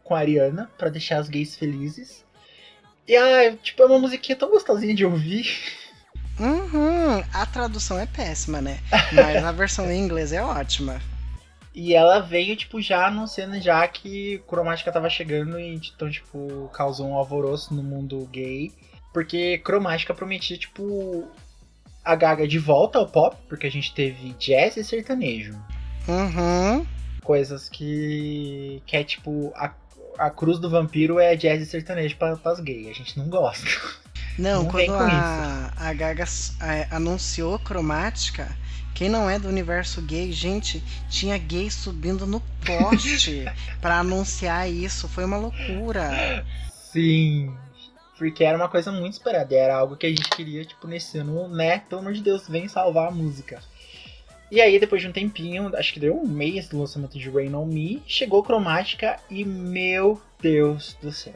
com a Ariana, pra deixar as gays felizes. E ah, tipo, é uma musiquinha tão gostosinha de ouvir. Uhum. Hum, a tradução é péssima, né? Mas a versão em inglês é ótima. E ela veio, tipo, já anunciando já que Cromática tava chegando e então, tipo, causou um alvoroço no mundo gay. Porque Cromática prometia, tipo, a Gaga de volta ao pop, porque a gente teve jazz e sertanejo. Uhum. Coisas que. que é tipo. A, a cruz do vampiro é jazz e sertanejo para as gays. A gente não gosta. Não, Não vem quando com a, a Gaga é, anunciou Cromática, quem não é do universo gay, gente, tinha gay subindo no poste <laughs> pra anunciar isso. Foi uma loucura. Sim. Porque era uma coisa muito esperada. Era algo que a gente queria, tipo, nesse ano, né? Pelo amor de Deus, vem salvar a música. E aí, depois de um tempinho, acho que deu um mês do lançamento de Rain On Me, chegou Cromática e, meu Deus do céu.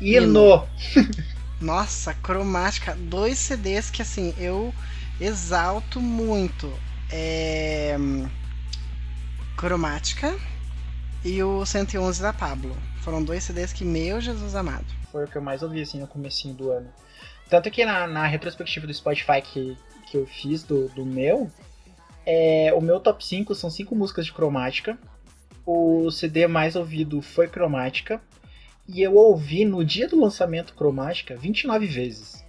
Hino! <laughs> Nossa, Cromática, dois CDs que assim, eu exalto muito. É... Cromática e o 111 da Pablo. Foram dois CDs que, meu Jesus amado. Foi o que eu mais ouvi, assim, no comecinho do ano. Tanto que na, na retrospectiva do Spotify que, que eu fiz do, do meu, é, o meu top 5 são 5 músicas de cromática. O CD mais ouvido foi cromática. E eu ouvi no dia do lançamento cromática 29 vezes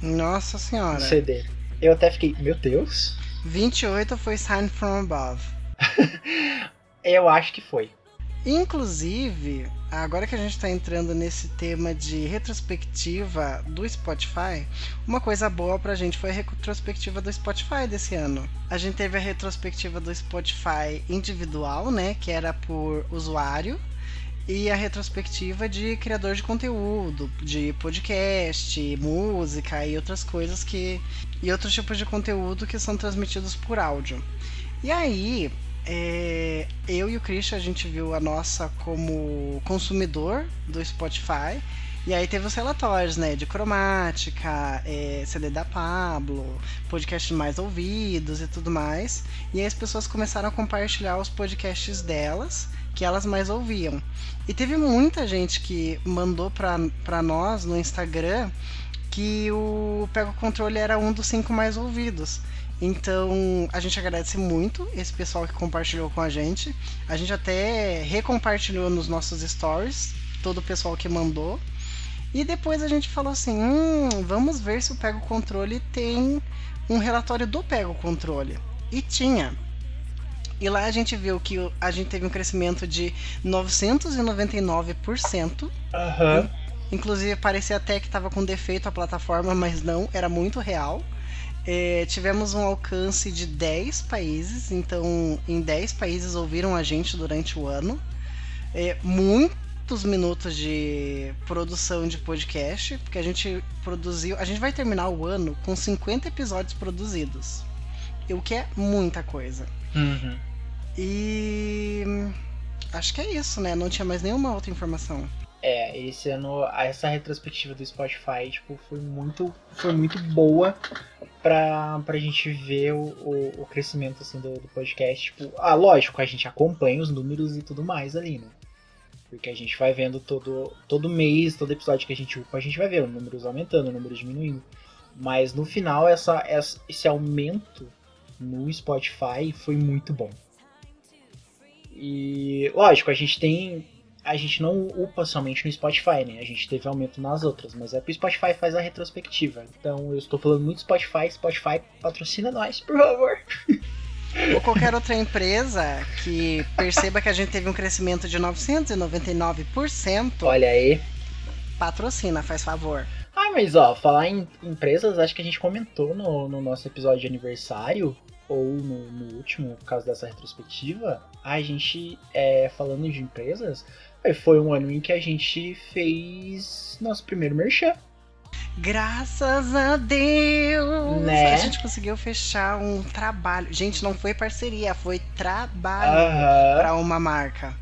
Nossa no senhora. CD. Eu até fiquei, meu Deus. 28 foi Sign from Above. <laughs> Eu acho que foi. Inclusive, agora que a gente está entrando nesse tema de retrospectiva do Spotify, uma coisa boa pra gente foi a retrospectiva do Spotify desse ano. A gente teve a retrospectiva do Spotify individual, né, que era por usuário, e a retrospectiva de criador de conteúdo, de podcast, música e outras coisas que e outros tipos de conteúdo que são transmitidos por áudio. E aí, é, eu e o Christian, a gente viu a nossa como consumidor do Spotify. E aí teve os relatórios, né? De cromática, é, CD da Pablo, podcasts mais ouvidos e tudo mais. E aí as pessoas começaram a compartilhar os podcasts delas, que elas mais ouviam. E teve muita gente que mandou pra, pra nós no Instagram que o Pega o Controle era um dos cinco mais ouvidos. Então, a gente agradece muito esse pessoal que compartilhou com a gente. A gente até recompartilhou nos nossos stories, todo o pessoal que mandou. E depois a gente falou assim: hum, vamos ver se o Pega o Controle tem um relatório do Pega o Controle. E tinha. E lá a gente viu que a gente teve um crescimento de 999%. Aham. Inclusive parecia até que estava com defeito a plataforma, mas não, era muito real. É, tivemos um alcance de 10 países, então em 10 países ouviram a gente durante o ano. É, muitos minutos de produção de podcast, porque a gente produziu. A gente vai terminar o ano com 50 episódios produzidos. O que é muita coisa. Uhum. E. Acho que é isso, né? Não tinha mais nenhuma outra informação. É, esse ano, essa retrospectiva do Spotify, tipo, foi muito, foi muito boa pra, pra gente ver o, o, o crescimento, assim, do, do podcast. Tipo, ah, lógico, a gente acompanha os números e tudo mais ali, né? Porque a gente vai vendo todo, todo mês, todo episódio que a gente upa, a gente vai vendo números aumentando, números diminuindo. Mas no final, essa, essa, esse aumento no Spotify foi muito bom. E, lógico, a gente tem a gente não upa somente no Spotify, né? A gente teve aumento nas outras, mas é porque o Spotify faz a retrospectiva. Então eu estou falando muito Spotify, Spotify patrocina nós, por favor. Ou qualquer outra empresa que perceba que a gente teve um crescimento de 999%, Olha aí. patrocina, faz favor. Ah, mas ó, falar em empresas, acho que a gente comentou no, no nosso episódio de aniversário, ou no, no último, por causa dessa retrospectiva, a gente, é, falando de empresas, foi um ano em que a gente fez nosso primeiro merchan. Graças a Deus! Né? A gente conseguiu fechar um trabalho. Gente, não foi parceria, foi trabalho Aham. para uma marca.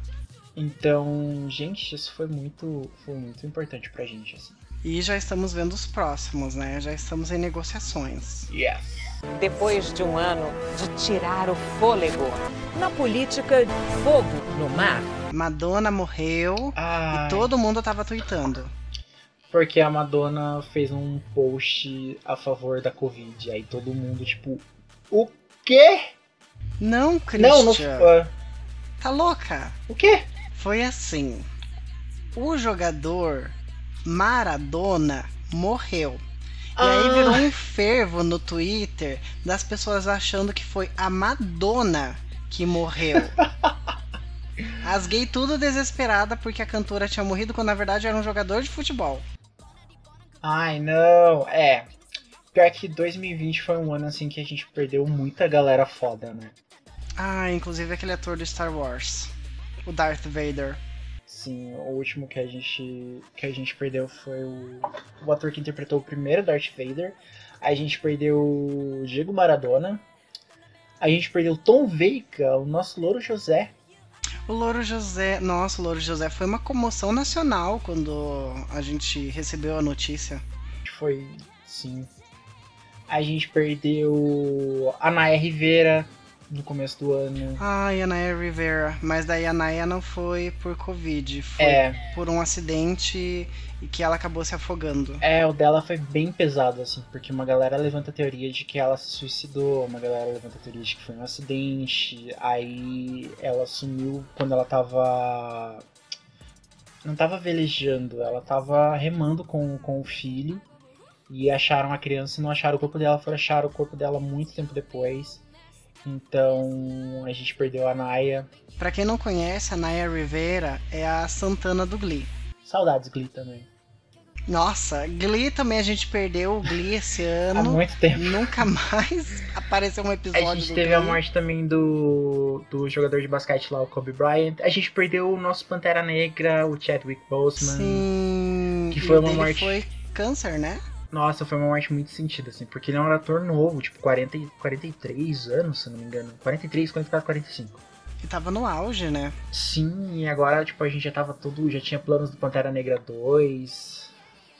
Então, gente, isso foi muito, foi muito importante pra gente, assim. E já estamos vendo os próximos, né? Já estamos em negociações. Yes. Depois de um ano de tirar o fôlego. Na política, fogo no mar. Madonna morreu Ah, e todo mundo tava tweetando. Porque a Madonna fez um post a favor da Covid. Aí todo mundo, tipo, o quê? Não, Christian. Não, não foi. Tá louca? O quê? Foi assim. O jogador Maradona morreu. E aí Ah. virou um fervo no Twitter das pessoas achando que foi a Madonna que morreu. <laughs> As gay tudo desesperada porque a cantora tinha morrido quando na verdade era um jogador de futebol. Ai, não. É. Pior que 2020 foi um ano assim que a gente perdeu muita galera foda, né? Ah, inclusive aquele ator do Star Wars, o Darth Vader. Sim, o último que a gente que a gente perdeu foi o, o ator que interpretou o primeiro Darth Vader. A gente perdeu o Diego Maradona. A gente perdeu o Tom Veiga, o nosso Louro José. O Louro José, nossa, o Louro José foi uma comoção nacional quando a gente recebeu a notícia. foi, sim. A gente perdeu a Naya Rivera no começo do ano. Ai, a Naya Rivera, mas daí a Naya não foi por Covid, foi É, por um acidente e que ela acabou se afogando. é, o dela foi bem pesado, assim, porque uma galera levanta a teoria de que ela se suicidou, uma galera levanta a teoria de que foi um acidente, aí ela sumiu quando ela tava. Não tava velejando, ela tava remando com, com o filho e acharam a criança e não acharam o corpo dela, foram achar o corpo dela muito tempo depois. Então a gente perdeu a Naya. Pra quem não conhece, a Naya Rivera é a Santana do Glee. Saudades, Glee também. Nossa, Glee também a gente perdeu o Glee esse <laughs> Há ano. muito tempo. Nunca mais <laughs> apareceu um episódio A gente teve Glee. a morte também do, do jogador de basquete lá, o Kobe Bryant. A gente perdeu o nosso Pantera Negra, o Chadwick Boseman. Sim, que foi uma morte- foi câncer, né? Nossa, foi uma morte muito sentida, assim, porque ele é um ator novo, tipo 40, e- 43 anos, se não me engano. 43, 44, 45. Que tava no auge, né? Sim, e agora, tipo, a gente já tava todo. Já tinha planos do Pantera Negra 2.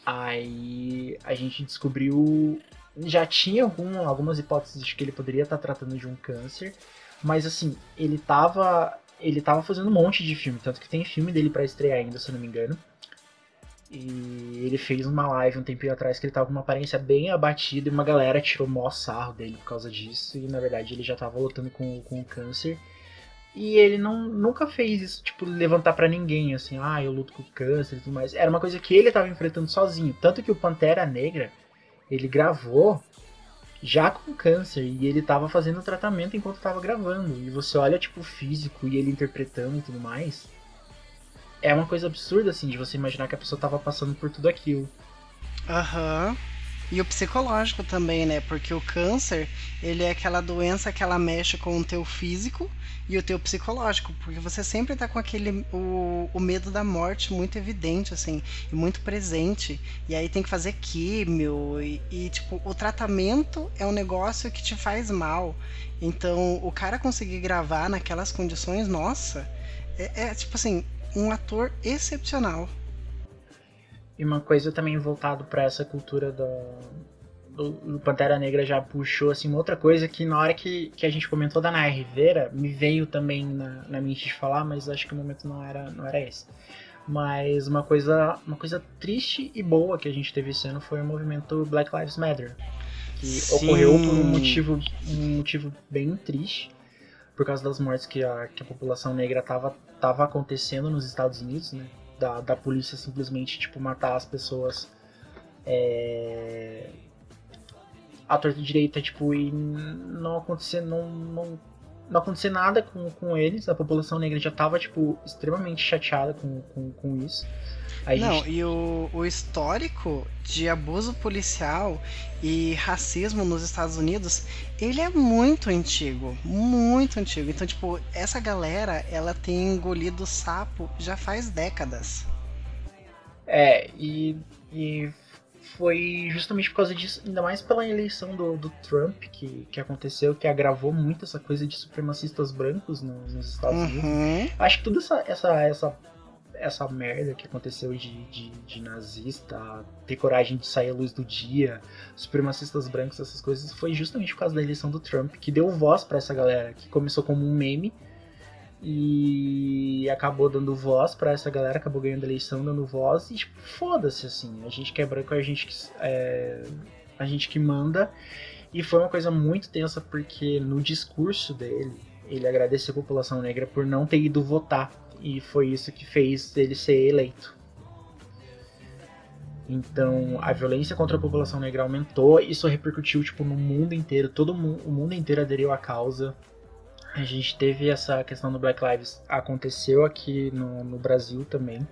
Aí a gente descobriu. Já tinha algum, algumas hipóteses de que ele poderia estar tratando de um câncer. Mas assim, ele tava. Ele tava fazendo um monte de filme, tanto que tem filme dele pra estrear ainda, se eu não me engano. E ele fez uma live um tempinho atrás que ele tava com uma aparência bem abatida e uma galera tirou mó sarro dele por causa disso. E na verdade ele já tava lutando com, com o câncer. E ele não, nunca fez isso, tipo, levantar pra ninguém, assim, ah, eu luto com câncer e tudo mais. Era uma coisa que ele tava enfrentando sozinho. Tanto que o Pantera Negra, ele gravou já com câncer e ele tava fazendo o tratamento enquanto tava gravando. E você olha, tipo, o físico e ele interpretando e tudo mais. É uma coisa absurda, assim, de você imaginar que a pessoa tava passando por tudo aquilo. Aham. E o psicológico também, né? Porque o câncer, ele é aquela doença que ela mexe com o teu físico e o teu psicológico, porque você sempre tá com aquele o, o medo da morte muito evidente assim, e muito presente. E aí tem que fazer químio e, e tipo, o tratamento é um negócio que te faz mal. Então, o cara conseguir gravar naquelas condições, nossa, é, é tipo assim, um ator excepcional. E uma coisa também voltado pra essa cultura do, do, Pantera Negra já puxou assim uma outra coisa que na hora que, que a gente comentou da Naya Rivera me veio também na, na mente de falar, mas acho que o momento não era, não era esse. Mas uma coisa, uma coisa triste e boa que a gente teve esse ano foi o movimento Black Lives Matter, que Sim. ocorreu por um motivo, um motivo bem triste, por causa das mortes que a, que a população negra tava, tava acontecendo nos Estados Unidos, né? Da, da polícia simplesmente tipo matar as pessoas é, à torta direita, tipo, e não acontecer, não, não, não acontecer nada com, com eles. A população negra já tava, tipo, extremamente chateada com, com, com isso. A Não, gente- e o, o histórico de abuso policial e racismo nos Estados Unidos, ele é muito antigo, muito antigo. Então, tipo, essa galera, ela tem engolido sapo já faz décadas. É, e, e foi justamente por causa disso, ainda mais pela eleição do, do Trump que, que aconteceu, que agravou muito essa coisa de supremacistas brancos no- nos Estados Unidos. Uhum. Acho que toda essa, essa, essa, essa merda que aconteceu de, de, de nazista, ter coragem de sair à luz do dia, supremacistas brancos, essas coisas, foi justamente por causa da eleição do Trump, que deu voz pra essa galera, que começou como um meme E acabou dando voz pra essa galera, acabou ganhando eleição, dando voz. E, tipo, foda-se, assim. A gente que é branco, a gente que, é, a gente que manda. E foi uma coisa muito tensa, porque no discurso dele, ele agradeceu a população negra por não ter ido votar. E foi isso que fez ele ser eleito. Então, a violência contra a população negra aumentou, isso repercutiu tipo no mundo inteiro, todo o mundo inteiro aderiu à causa. A gente teve essa questão do Black Lives aconteceu aqui no, no Brasil também,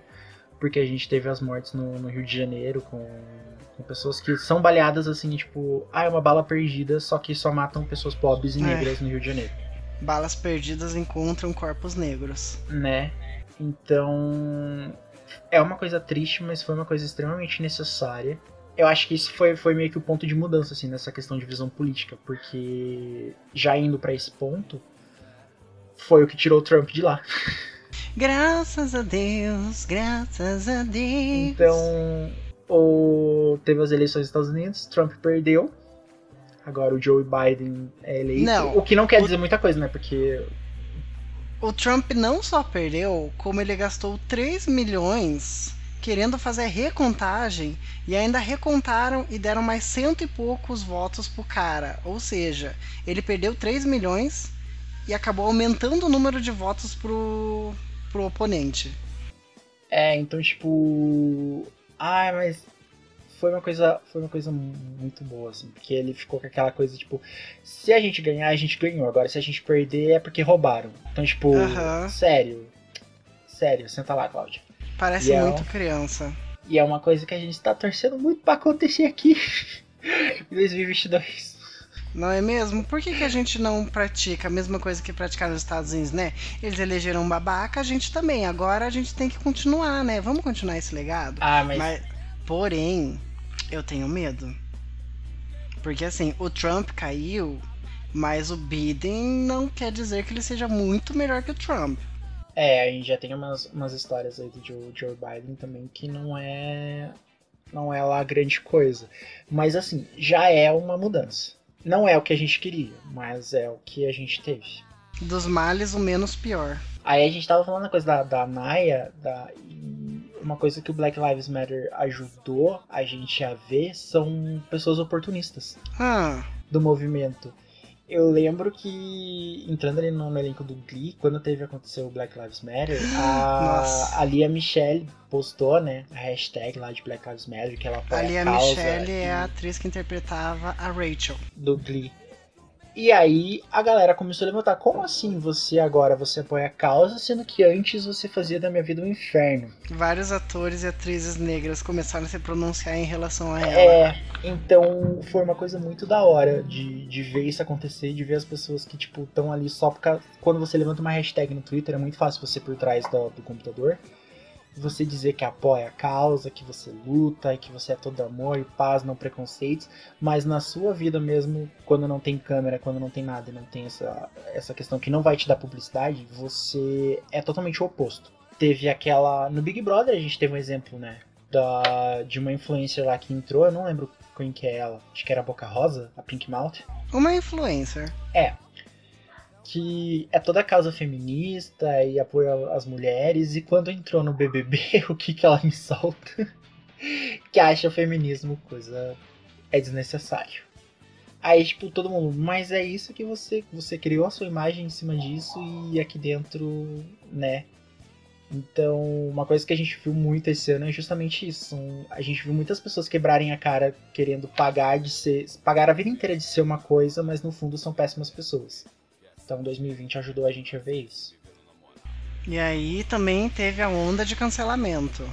porque a gente teve as mortes no, no Rio de Janeiro com, com, pessoas que são baleadas assim, tipo, ah, é uma bala perdida, só que só matam pessoas pobres e É. negras no Rio de Janeiro, Balas perdidas encontram corpos negros. né? Então, é uma coisa triste, mas foi uma coisa extremamente necessária. Eu acho que isso foi, foi meio que o ponto de mudança, assim, nessa questão de visão política, porque já indo pra esse ponto, foi o que tirou o Trump de lá. <laughs> Graças a Deus, graças a Deus. Então, o... teve as eleições nos Estados Unidos, Trump perdeu. Agora o Joe Biden é eleito. Não. O que não quer dizer muita coisa, né? Porque. O Trump não só perdeu, como ele gastou 3 milhões querendo fazer recontagem e ainda recontaram e deram mais cento e poucos votos pro cara. Ou seja, ele perdeu 3 milhões e acabou aumentando o número de votos pro, pro oponente. É, então, tipo. Ai, mas. Foi uma coisa. Foi uma coisa muito boa, assim. Porque ele ficou com aquela coisa, tipo, se a gente ganhar, a gente ganhou. Agora, se a gente perder, é porque roubaram. Então, tipo, Aham. sério. Sério, senta lá, Cláudia. Parece E é muito um- criança. E é uma coisa que a gente tá torcendo muito pra acontecer aqui <laughs> em 2022. Não é mesmo? Por que, que a gente não pratica a mesma coisa que praticaram nos Estados Unidos, né? Eles elegeram um babaca, a gente também. Agora a gente tem que continuar, né? Vamos continuar esse legado? Ah, mas. Mas, porém, eu tenho medo. Porque assim, o Trump caiu, mas o Biden não quer dizer que ele seja muito melhor que o Trump. É, a gente já tem umas, umas histórias aí do Joe, Joe Biden também que não é. Não é lá grande coisa. Mas assim, já é uma mudança. Não é o que a gente queria, mas é o que a gente teve. Dos males, o menos pior. Aí a gente tava falando a coisa da, da Naya, da, e uma coisa que o Black Lives Matter ajudou a gente a ver são pessoas oportunistas Ah, do movimento. Eu lembro que, entrando ali no, no elenco do Glee, quando teve acontecer o Black Lives Matter, <gasps> a, a Lia Michelle postou, né, a hashtag lá de Black Lives Matter, que ela apoia a a causa Michelle e- é a atriz que interpretava a Rachel. do Glee. E aí a galera começou a levantar, como assim você agora você apoia a causa, sendo que antes você fazia da minha vida um inferno? Vários atores e atrizes negras começaram a se pronunciar em relação a ela. É, então foi uma coisa muito da hora de, de ver isso acontecer, de ver as pessoas que, tipo, estão ali só por causa. Quando você levanta uma hashtag no Twitter, é muito fácil você ir por trás do, do computador. Você dizer que apoia a causa, que você luta, que você é todo amor e paz, não preconceitos, mas na sua vida mesmo, quando não tem câmera, quando não tem nada, e não tem essa, essa questão que não vai te dar publicidade, você é totalmente o oposto. Teve aquela. No Big Brother a gente teve um exemplo, né? Da, de uma influencer lá que entrou, eu não lembro quem que é ela. Acho que era a Boca Rosa, a Pink Mouth. Uma influencer. Que é toda causa feminista e apoia as mulheres. E quando entrou no BBB, <laughs> o que que ela me solta? <laughs> que acha o feminismo coisa. é desnecessário. Aí, tipo, todo mundo, mas é isso que você. Você criou a sua imagem em cima disso e aqui dentro, né? Então, uma coisa que a gente viu muito esse ano é justamente isso. A gente viu muitas pessoas quebrarem a cara querendo pagar de ser. pagar a vida inteira de ser uma coisa, mas no fundo são péssimas pessoas. Então 2020 ajudou a gente a ver isso. E aí também teve a onda de cancelamento.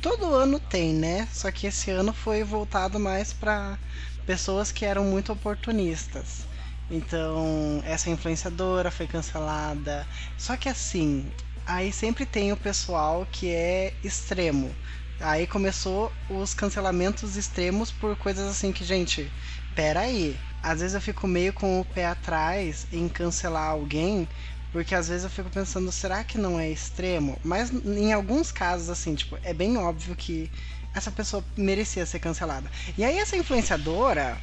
Todo ano tem, né? Só que esse ano foi voltado mais pra pessoas que eram muito oportunistas. Então, essa influenciadora foi cancelada. Só que assim, aí sempre tem o pessoal que é extremo. Aí começou os cancelamentos extremos por coisas assim que, gente, pera aí. Às vezes eu fico meio com o pé atrás em cancelar alguém, porque às vezes eu fico pensando, será que não é extremo? Mas em alguns casos, assim, tipo, é bem óbvio que essa pessoa merecia ser cancelada. E aí essa influenciadora,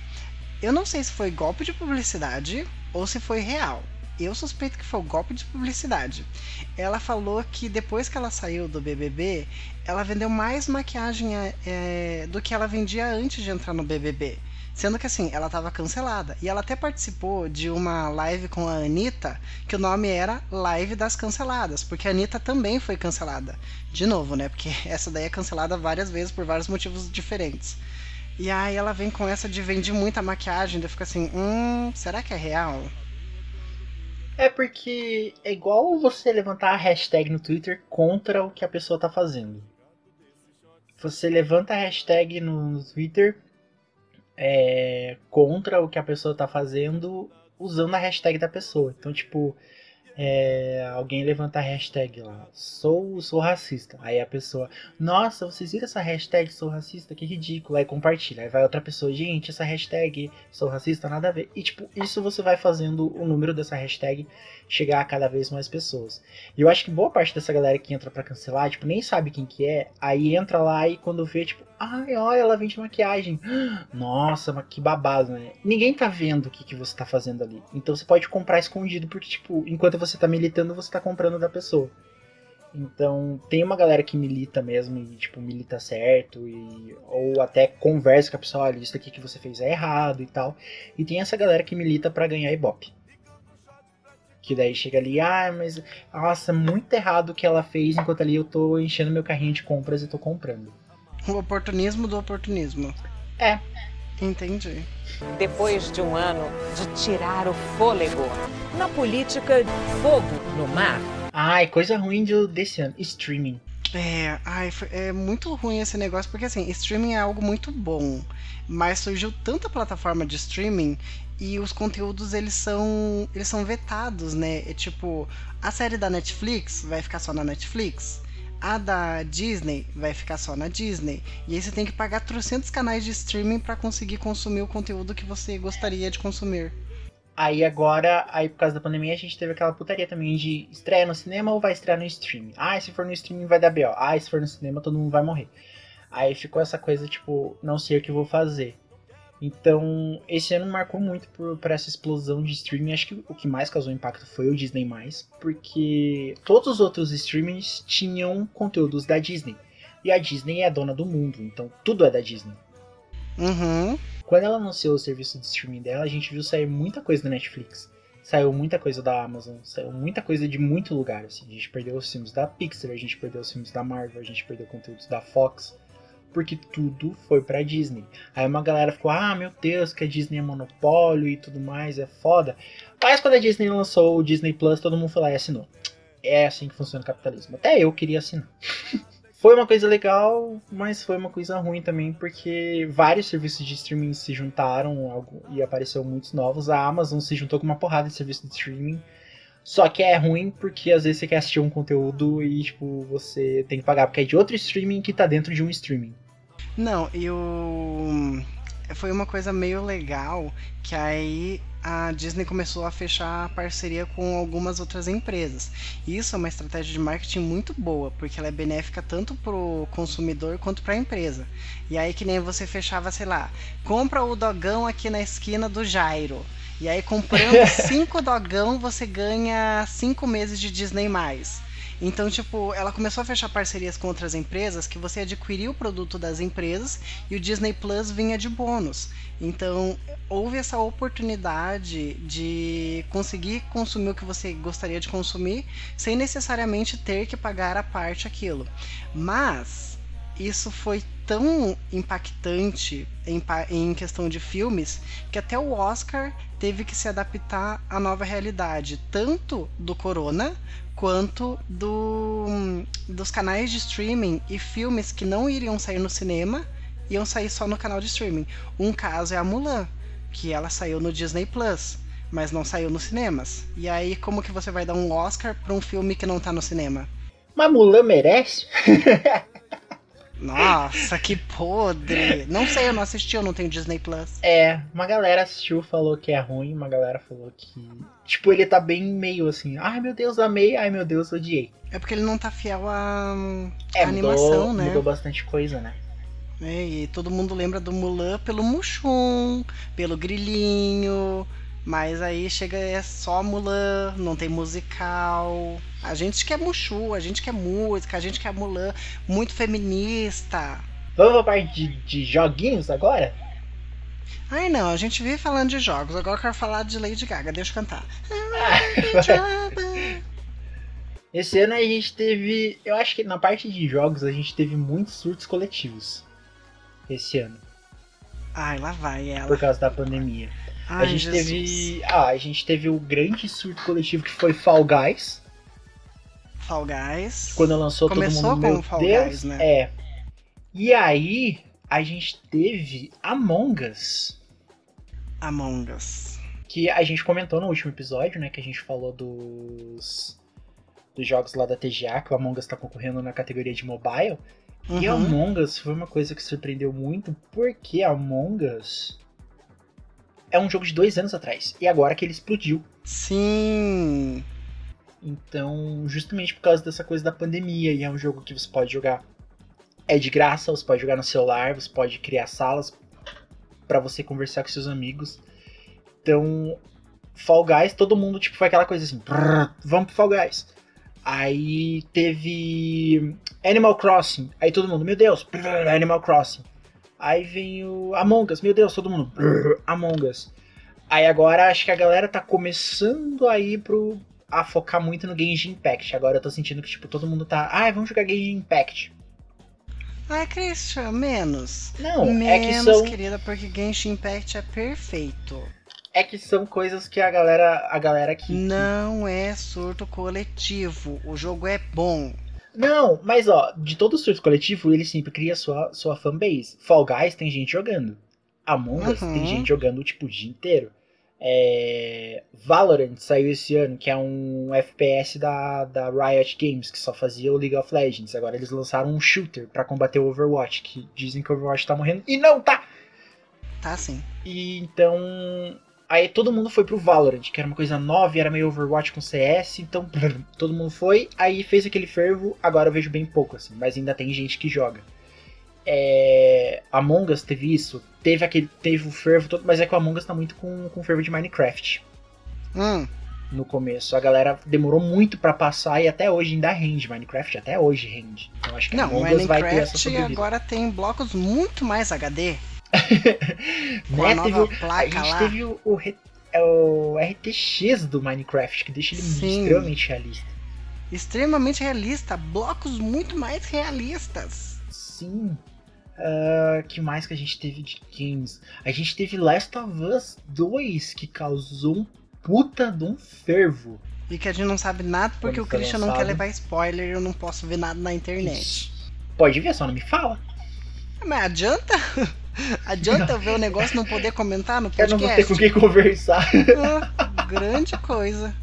eu não sei se foi golpe de publicidade ou se foi real. eu suspeito que foi um golpe de publicidade. Ela falou que depois que ela saiu do BBB, ela vendeu mais maquiagem é, do que ela vendia antes de entrar no BBB. Sendo que assim, ela estava cancelada. E ela até participou de uma live com a Anitta, que o nome era Live das Canceladas, porque a Anitta também foi cancelada. De novo, né? Porque <laughs> essa daí é cancelada várias vezes por vários motivos diferentes. E aí ela vem com essa de vender muita maquiagem, eu fico assim, hum, será que é real? É porque é igual você levantar a hashtag no Twitter contra o que a pessoa tá fazendo. Você levanta a hashtag no Twitter é, contra o que a pessoa tá fazendo usando a hashtag da pessoa. Então, tipo, é, alguém levanta a hashtag lá, sou, sou racista. Aí a pessoa, nossa, vocês viram essa hashtag sou racista? Que ridículo. Aí compartilha. Aí vai outra pessoa, gente, essa hashtag sou racista, nada a ver. E tipo, isso você vai fazendo o número dessa hashtag chegar a cada vez mais pessoas. E eu acho que boa parte dessa galera que entra para cancelar, tipo, nem sabe quem que é. Aí entra lá e quando vê, tipo, ai, olha, ela vende maquiagem. <gasps> Nossa, mas que babado, né? Ninguém tá vendo o que, que você tá fazendo ali. Então você pode comprar escondido, porque, tipo, enquanto você tá militando, você tá comprando da pessoa. Então, tem uma galera que milita mesmo e, tipo, milita certo, e, ou até conversa com a pessoa, olha, isso aqui que você fez é errado e tal. E tem essa galera que milita para ganhar Ibope. Que daí chega ali, ah, mas, nossa, muito errado o que ela fez, enquanto ali eu tô enchendo meu carrinho de compras e tô comprando. O oportunismo do oportunismo. É. Entendi. Depois de um ano de tirar o fôlego, na política, fogo no mar. Ai, coisa ruim de, desse ano. Streaming. É, ai, é muito ruim esse negócio, porque assim, streaming é algo muito bom, mas surgiu tanta plataforma de streaming e os conteúdos eles são eles são vetados, né? É tipo, a série da Netflix vai ficar só na Netflix a da Disney vai ficar só na Disney. E aí você tem que pagar 300 canais de streaming para conseguir consumir o conteúdo que você gostaria de consumir. Aí agora, aí por causa da pandemia, a gente teve aquela putaria também de estreia no cinema ou vai estrear no streaming. Ah, se for no streaming vai dar B.O. Ah, se for no cinema todo mundo vai morrer. Aí ficou essa coisa, tipo, não sei o que vou fazer. Então, esse ano marcou muito por, por, essa explosão de streaming. Acho que o que mais causou impacto foi o Disney+, porque todos os outros streamings tinham conteúdos da Disney. E a Disney é a dona do mundo, então tudo é da Disney. Uhum. Quando ela anunciou o serviço de streaming dela, a gente viu sair muita coisa da Netflix. Saiu muita coisa da Amazon, saiu muita coisa de muito lugar. Assim. A gente perdeu os filmes da Pixar, a gente perdeu os filmes da Marvel, a gente perdeu conteúdos da Fox porque tudo foi pra Disney. Aí uma galera ficou, ah, meu Deus, que a Disney é monopólio e tudo mais, é foda. Mas quando a Disney lançou o Disney Plus, todo mundo foi lá e assinou. É assim que funciona o capitalismo. Até eu queria assinar. <laughs> foi uma coisa legal, mas foi uma coisa ruim também, porque vários serviços de streaming se juntaram e apareceu muitos novos. A Amazon se juntou com uma porrada de serviços de streaming. Só que é ruim porque às vezes você quer assistir um conteúdo e, tipo, você tem que pagar porque é de outro streaming que tá dentro de um streaming. Não, e o. Foi uma coisa meio legal que aí a Disney começou a fechar parceria com algumas outras empresas. Isso é uma estratégia de marketing muito boa, porque ela é benéfica tanto pro consumidor quanto para a empresa. E aí que nem você fechava, sei lá, compra o dogão aqui na esquina do Jairo. E aí, comprando <laughs> cinco dogão, você ganha cinco meses de Disney+. Então, tipo, ela começou a fechar parcerias com outras empresas que você adquiria o produto das empresas e o Disney Plus vinha de bônus. Então, houve essa oportunidade de conseguir consumir o que você gostaria de consumir sem necessariamente ter que pagar a parte aquilo. Mas isso foi tão impactante em, em questão de filmes que até o Oscar teve que se adaptar à nova realidade, tanto do corona quanto do, dos canais de streaming e filmes que não iriam sair no cinema iam sair só no canal de streaming. Um caso é a Mulan, que ela saiu no Disney Plus, mas não saiu nos cinemas. E aí, como que você vai dar um Oscar para um filme que não tá no cinema? Mas Mulan merece? <laughs> Nossa, que podre. Não sei, eu não assisti, eu não tenho Disney Plus. É, uma galera assistiu, falou que é ruim, uma galera falou que. Tipo, ele tá bem meio assim. Ai meu Deus, amei, ai meu Deus, odiei. É porque ele não tá fiel à, é, animação, mudou, né? Mudou bastante coisa, né? É, e todo mundo lembra do Mulan pelo Mushum, pelo Grilinho. Mas aí chega é só Mulan, não tem musical. A gente quer Mushu, a gente quer música, a gente quer Mulan muito feminista. Vamos pra parte de, de joguinhos agora? Ai não, a gente vive falando de jogos, agora eu quero falar de Lady Gaga, deixa eu cantar. <laughs> Esse ano a gente teve. Eu acho que na parte de jogos a gente teve muitos surtos coletivos. Esse ano. Ai, lá vai ela. Por causa da pandemia. Ai, a gente Jesus. teve. Ah, a gente teve o grande surto coletivo que foi Fall Guys. Fall Guys. Quando lançou Começou todo mundo. com Meu Fall Deus, Guys, né? É. E aí, a gente teve Among Us. Among Us. Que a gente comentou no último episódio, né? Que a gente falou dos. Dos jogos lá da TGA, que o Among Us tá concorrendo na categoria de mobile. E Uhum. Among Us foi uma coisa que surpreendeu muito, porque Among Us é um jogo de dois anos atrás. E agora que ele explodiu. Sim. Então, justamente por causa dessa coisa da pandemia, e é um jogo que você pode jogar. É de graça, você pode jogar no celular, você pode criar salas pra você conversar com seus amigos. Então, Fall Guys, todo mundo, tipo, foi aquela coisa assim, "Brrr, vamos pro Fall Guys. Aí teve Animal Crossing, aí todo mundo, meu Deus, Animal Crossing. Aí vem o Among Us, meu Deus, todo mundo, brrr, Among Us. Aí agora acho que a galera tá começando a ir pro, a focar muito no Genshin Impact. Agora eu tô sentindo que, tipo, todo mundo tá. Ah, vamos jogar Genshin Impact. Ai, Christian, menos. Não, menos, é que são. querida, porque Genshin Impact é perfeito. É que são coisas que a galera. A galera que. Não é surto coletivo. O jogo é bom. Não, mas ó, de todo surto coletivo, ele sempre cria sua, sua fanbase. Fall Guys tem gente jogando. Among Us Uhum. tem gente jogando tipo o dia inteiro. É... Valorant saiu esse ano, que é um FPS da, da Riot Games, que só fazia o League of Legends. Agora eles lançaram um shooter pra combater o Overwatch, que dizem que o Overwatch tá morrendo. E não tá! Tá sim. E então. Aí todo mundo foi pro Valorant, que era uma coisa nova, era meio Overwatch com CS, então <laughs> todo mundo foi, aí fez aquele fervo, agora eu vejo bem pouco, assim, mas ainda tem gente que joga. É, Among Us teve isso, teve aquele. Teve o fervo todo, mas é que o Among Us tá muito com, com o fervo de Minecraft Hum, no começo. A galera demorou muito pra passar e até hoje ainda rende. Minecraft até hoje rende. Então acho que não, Among Us vai ter essa sobrevida. agora tem blocos muito mais HD. <laughs> Com Né, a teve nova o- a placa gente lá. teve o, o, é o RTX do Minecraft, que deixa ele Sim. extremamente realista. Extremamente realista. Blocos muito mais realistas. Sim. Ah, que mais que a gente teve de games? A gente teve Last of Us 2, que causou um puta de um fervo. E que a gente não sabe nada porque Quando o Christian não lançado. quer levar spoiler e eu não posso ver nada na internet. Pode ver, só não me fala. Mas adianta? <laughs> adianta eu ver o negócio e não poder comentar no Eu não podcast? vou ter com quem conversar. Ah, grande coisa.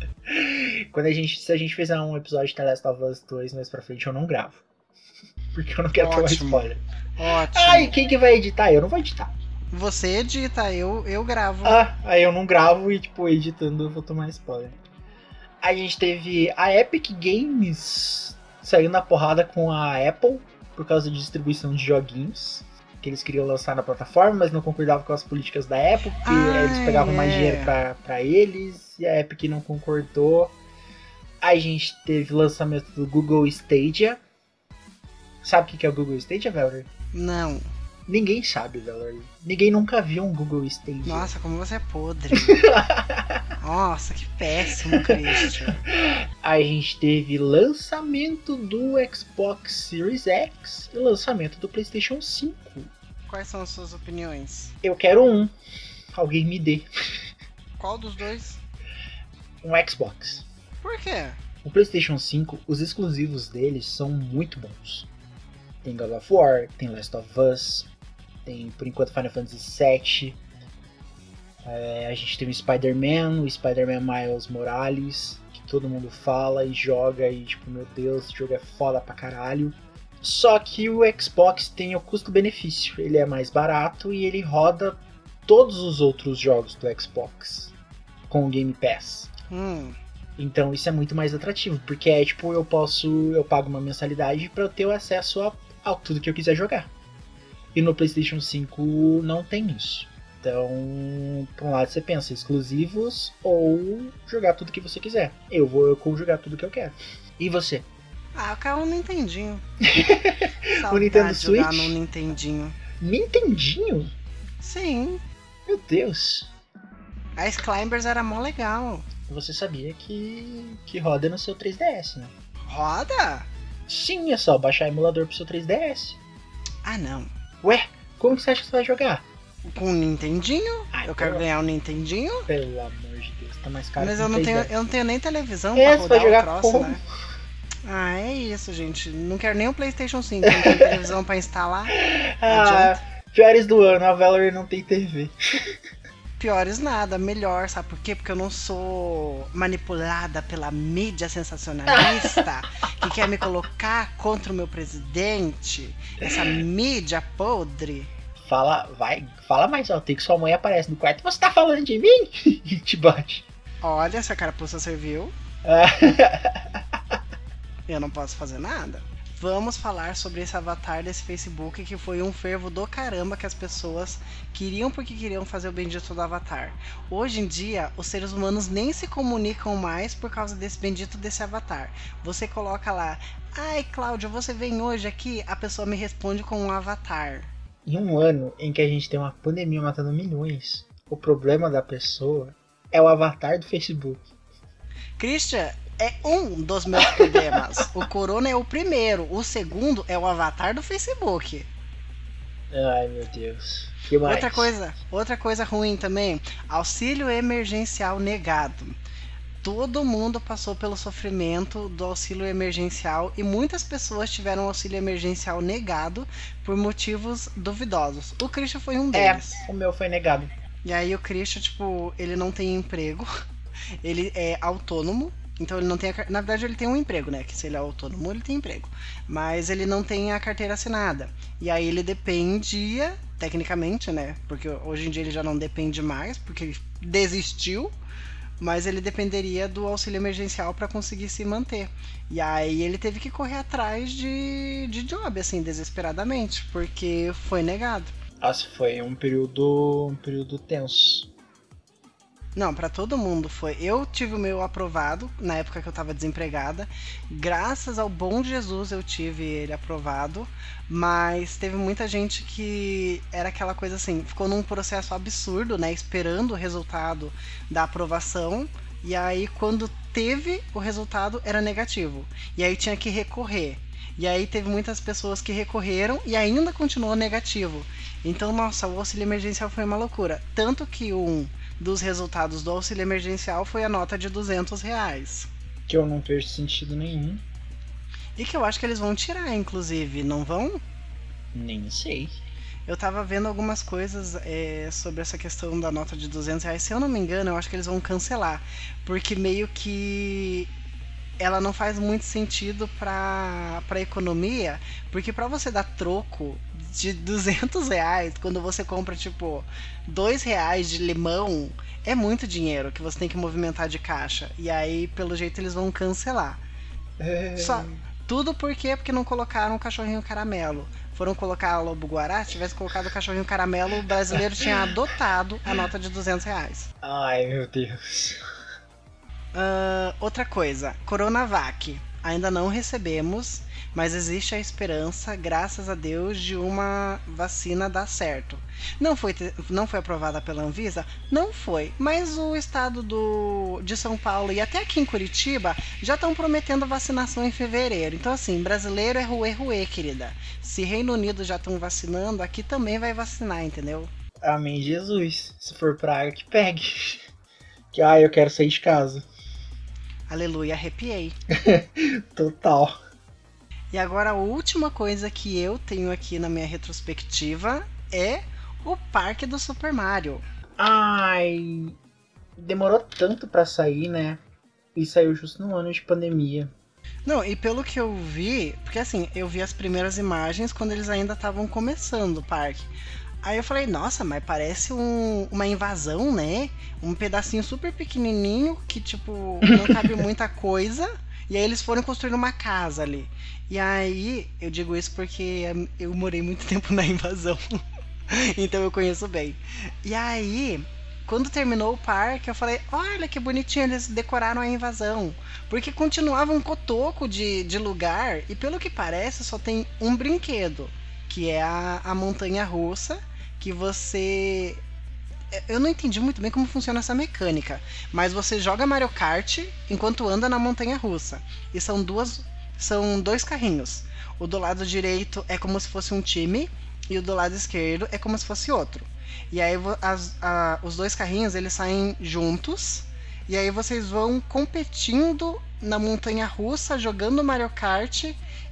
Quando a gente, se a gente fizer um episódio de The Last of Us 2 mais pra frente, eu não gravo. Porque eu não quero tomar Ótimo. spoiler. Ótimo. Ai, quem que vai editar? Eu não vou editar. Você edita, eu, eu gravo. Ah, aí eu não gravo e, tipo, editando eu vou tomar spoiler. A gente teve a Epic Games saindo na porrada com a Apple por causa de distribuição de joguinhos que eles queriam lançar na plataforma, mas não concordavam com as políticas da Apple, porque Ah, eles pegavam mais é. dinheiro pra, pra eles e a Epic não concordou. A gente teve o lançamento do Google Stadia. Sabe o que que é o Google Stadia, Valerie? Não. Ninguém sabe, Valerie. Ninguém nunca viu um Google Stadia. Nossa, como você é podre. <laughs> Nossa, que péssimo, Christian. Aí <laughs> a gente teve lançamento do Xbox Series X e lançamento do PlayStation 5. Quais são as suas opiniões? Eu quero um. Alguém me dê Qual dos dois? um Xbox. Por quê? O PlayStation 5, os exclusivos deles são muito bons. Tem God of War, tem Last of Us, tem por enquanto Final Fantasy VII. É, a gente tem o Spider-Man, o Spider-Man Miles Morales, que todo mundo fala e joga e tipo, meu Deus, esse jogo é foda pra caralho. Só que o Xbox tem o custo-benefício, ele é mais barato e ele roda todos os outros jogos do Xbox com o Game Pass. Hum, Então isso é muito mais atrativo, porque é tipo, eu posso, eu pago uma mensalidade para eu ter o acesso a, a tudo que eu quiser jogar. E no PlayStation 5 não tem isso. Então, por um lado você pensa exclusivos ou jogar tudo que você quiser. Eu vou eu conjugar tudo que eu quero. E você? Ah, eu quero um Nintendinho. O <laughs> Nintendo de jogar Switch? no Nintendinho. Nintendinho? Sim. Meu Deus. A Climbers era mó legal. Você sabia que, que roda no seu 3DS, né? Roda? Sim, é só baixar emulador pro seu 3DS. Ah, não. Ué, como que você acha que você vai jogar? Com o Nintendinho? Ai, eu quero pelo- ganhar o Nintendinho. Pelo amor de Deus, tá mais caro Mas eu um não, tenho, 3DS. eu não tenho nem televisão É, pra você vai rodar jogar o troço, como? né? Ah, é isso, gente. Não quero nem o PlayStation 5. Não tem televisão pra instalar. Ah, piores do ano, a Valerie não tem TV. Piores nada, melhor, sabe por quê? Porque eu não sou manipulada pela mídia sensacionalista <laughs> que quer me colocar contra o meu presidente. Essa mídia podre. Fala, vai, fala mais alto, tem que sua mãe aparece no quarto. Você tá falando de mim? <laughs> E te bate. Olha, se a carapuça serviu, <laughs> eu não posso fazer nada. Vamos falar sobre esse avatar desse Facebook que foi um fervo do caramba que as pessoas queriam porque queriam fazer o bendito do avatar. Hoje em dia, os seres humanos nem se comunicam mais por causa desse bendito desse avatar. Você coloca lá, ai Cláudia, você vem hoje aqui? A pessoa me responde com um avatar. em um ano em que a gente tem uma pandemia matando milhões, o problema da pessoa é o avatar do Facebook. Christian é um dos meus problemas. o Corona é o primeiro, o segundo é o avatar do Facebook. Ai meu Deus. Que mais? Outra coisa, outra coisa ruim também, auxílio emergencial negado. Todo mundo passou pelo sofrimento do auxílio emergencial e muitas pessoas tiveram auxílio emergencial negado por motivos duvidosos. O Christian foi um É, deles. o meu foi negado. E aí o Christian, tipo, ele não tem emprego, <laughs> ele é autônomo, então ele não tem a, na verdade ele tem um emprego, né? Que se ele é autônomo, ele tem emprego. Mas ele não tem a carteira assinada. E aí ele dependia, tecnicamente, né? Porque hoje em dia ele já não depende mais, porque ele desistiu. Mas ele dependeria do auxílio emergencial para conseguir se manter. E aí ele teve que correr atrás de, de job, assim, desesperadamente, porque foi negado. Nossa, foi um período, um período tenso. Não, pra todo mundo foi. Eu tive o meu aprovado na época que eu tava desempregada. Graças ao bom Jesus eu tive ele aprovado, mas teve muita gente que era aquela coisa assim, ficou num processo absurdo, né, esperando o resultado da aprovação, e aí quando teve o resultado era negativo. E aí tinha que recorrer. E aí teve muitas pessoas que recorreram e ainda continuou negativo. Então, nossa, o auxílio emergencial foi uma loucura. Tanto que um dos resultados do auxílio emergencial foi a nota de 200 reais. Que eu não vejo sentido nenhum. E que eu acho que eles vão tirar, inclusive, não vão? Nem sei. Eu tava vendo algumas coisas é, sobre essa questão da nota de 200 reais. Se eu não me engano, eu acho que eles vão cancelar. Porque meio que ela não faz muito sentido pra, pra economia. Porque pra você dar troco de 200 reais, quando você compra, tipo, 2 reais de limão, é muito dinheiro que você tem que movimentar de caixa. E aí, pelo jeito, eles vão cancelar. É, Só, tudo por quê? Porque não colocaram o cachorrinho caramelo. Foram colocar a Lobo Guará, se tivesse colocado o cachorrinho caramelo, o brasileiro tinha adotado a nota de 200 reais. Ai meu Deus. Ah, outra coisa, Coronavac. Ainda não recebemos, mas existe a esperança, graças a Deus, de uma vacina dar certo. Não foi, não foi aprovada pela Anvisa? Não foi. Mas o estado do, de São Paulo e até aqui em Curitiba já estão prometendo vacinação em fevereiro. Então, assim, brasileiro é ruê, ruê, querida. Se Reino Unido já estão vacinando, aqui também vai vacinar, entendeu? Amém, Jesus. Se for praga, que pegue. <laughs> Que ai, eu quero sair de casa. Aleluia, arrepiei. <laughs> Total. E agora a última coisa que eu tenho aqui na minha retrospectiva é o Parque do Super Mario. Ai. Demorou tanto pra sair, né? E saiu justo no ano de pandemia. Não, e pelo que eu vi, porque assim, eu vi as primeiras imagens quando eles ainda estavam começando o parque. Aí eu falei, nossa, mas parece um- uma invasão, né? Um pedacinho super pequenininho que, tipo, não cabe <laughs> muita coisa. E aí eles foram construir uma casa ali. E aí, eu digo isso porque eu morei muito <laughs> tempo na invasão. <laughs> então eu conheço bem. E aí, quando terminou o parque, eu falei: olha que bonitinho, eles decoraram a invasão. Porque continuava um cotoco de, de lugar, e pelo que parece, só tem um brinquedo, que é a, a montanha russa, que você. Eu não entendi muito bem como funciona essa mecânica, mas você joga Mario Kart enquanto anda na montanha russa. E são duas. São dois carrinhos. O do lado direito é como se fosse um time, e o do lado esquerdo é como se fosse outro. E aí as, a, os dois carrinhos eles saem juntos. E aí vocês vão competindo na montanha russa, jogando Mario Kart.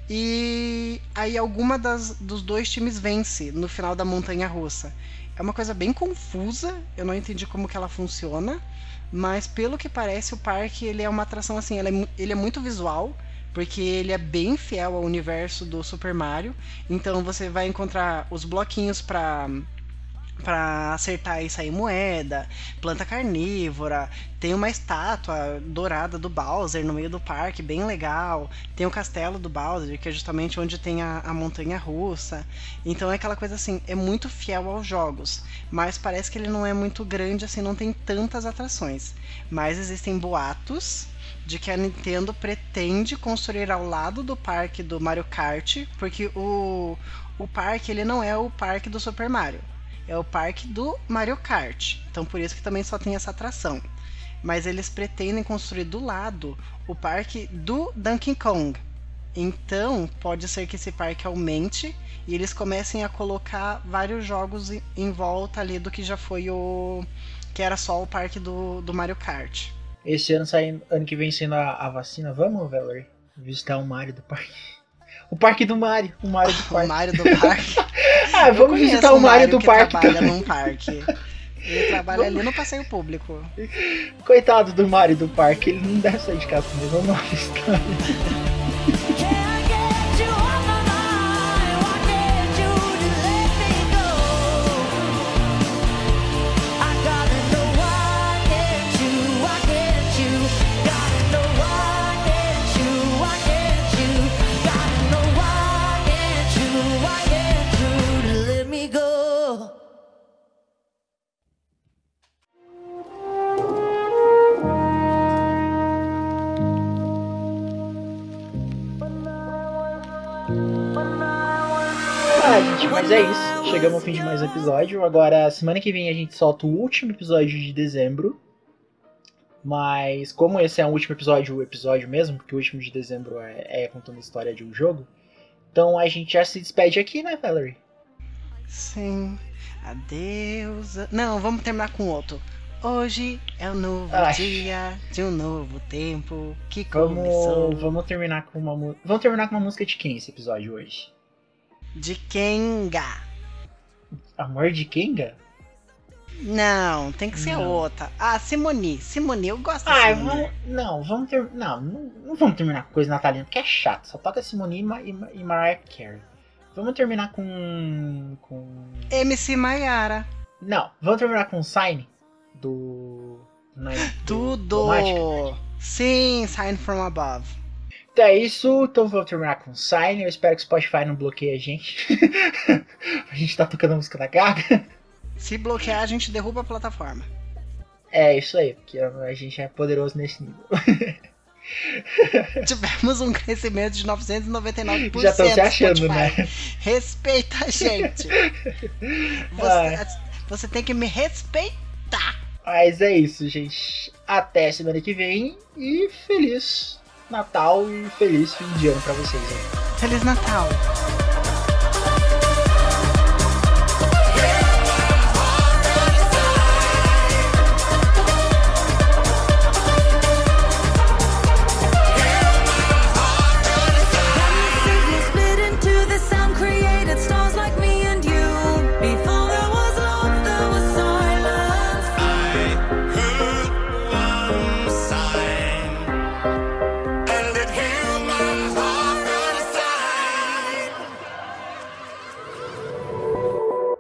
E aí alguma das, dos dois times vence no final da montanha russa. É uma coisa bem confusa, eu não entendi como que ela funciona. Mas pelo que parece, o parque ele é uma atração assim, ele é, ele é muito visual porque ele é bem fiel ao universo do Super Mario. Então você vai encontrar os bloquinhos para para acertar e sair moeda, planta carnívora, tem uma estátua dourada do Bowser no meio do parque, bem legal. Tem o castelo do Bowser, que é justamente onde tem a, a montanha russa. Então é aquela coisa assim, é muito fiel aos jogos, mas parece que ele não é muito grande assim, não tem tantas atrações. Mas existem boatos de que a Nintendo pretende construir ao lado do parque do Mario Kart, porque o, o parque ele não é o parque do Super Mario, é o parque do Mario Kart. Então por isso que também só tem essa atração. Mas eles pretendem construir do lado o parque do Donkey Kong. Então pode ser que esse parque aumente e eles comecem a colocar vários jogos em volta ali do que já foi o que era só o parque do, do Mario Kart. Esse ano saindo, ano que vem sendo a, a vacina, vamos, Valerie, visitar o Mario do parque. <laughs> O parque do Mario, o Mario do <laughs> parque. o Mario do parque. <laughs> ah, vamos visitar o Mario, Mario do que parque trabalha também. num parque. Ele trabalha vamos... ali no passeio público. Coitado do Mario do parque, ele não deve sair de casa mesmo, vamos visitar. Mas é isso, chegamos ao fim de mais um episódio. Agora, semana que vem a gente solta o último episódio de dezembro. Mas como esse é o último episódio, o episódio mesmo, porque o último de dezembro é, é contando a história de um jogo. Então a gente já se despede aqui, né, Valerie? Sim. Adeus. Não, vamos terminar com outro. Hoje é um novo Ai. dia de um novo tempo que Vamos, começou. vamos terminar com uma Vamos terminar com uma música de quem esse episódio hoje? De Kenga. Amor de Kenga? Não, tem que ser Não. outra. Ah, Simone. Simone, eu gosto Ah, da Simone. não, vamos ter, não, não, não vamos terminar com coisa natalina, porque é chato. Só toca Simone e, Ma- e, e Mariah Carey. Vamos terminar com, com, MC Maiara. não, vamos terminar com Sign do, do, <laughs> do Tudo. Mágica. Sim, Sign from Above. Então é isso, então vamos terminar com Sign. Eu espero que o Spotify não bloqueie a gente. <laughs> a gente tá tocando a música da Gaga. Se bloquear, a gente derruba a plataforma. É isso aí, porque a gente é poderoso nesse nível. <laughs> Tivemos um crescimento de 999%. Já estão se achando, Spotify. né? Respeita a gente. <laughs> Você, você tem que me respeitar. Mas é isso, gente. Até semana que vem e feliz Natal e feliz fim de ano pra vocês. aí. Feliz Natal.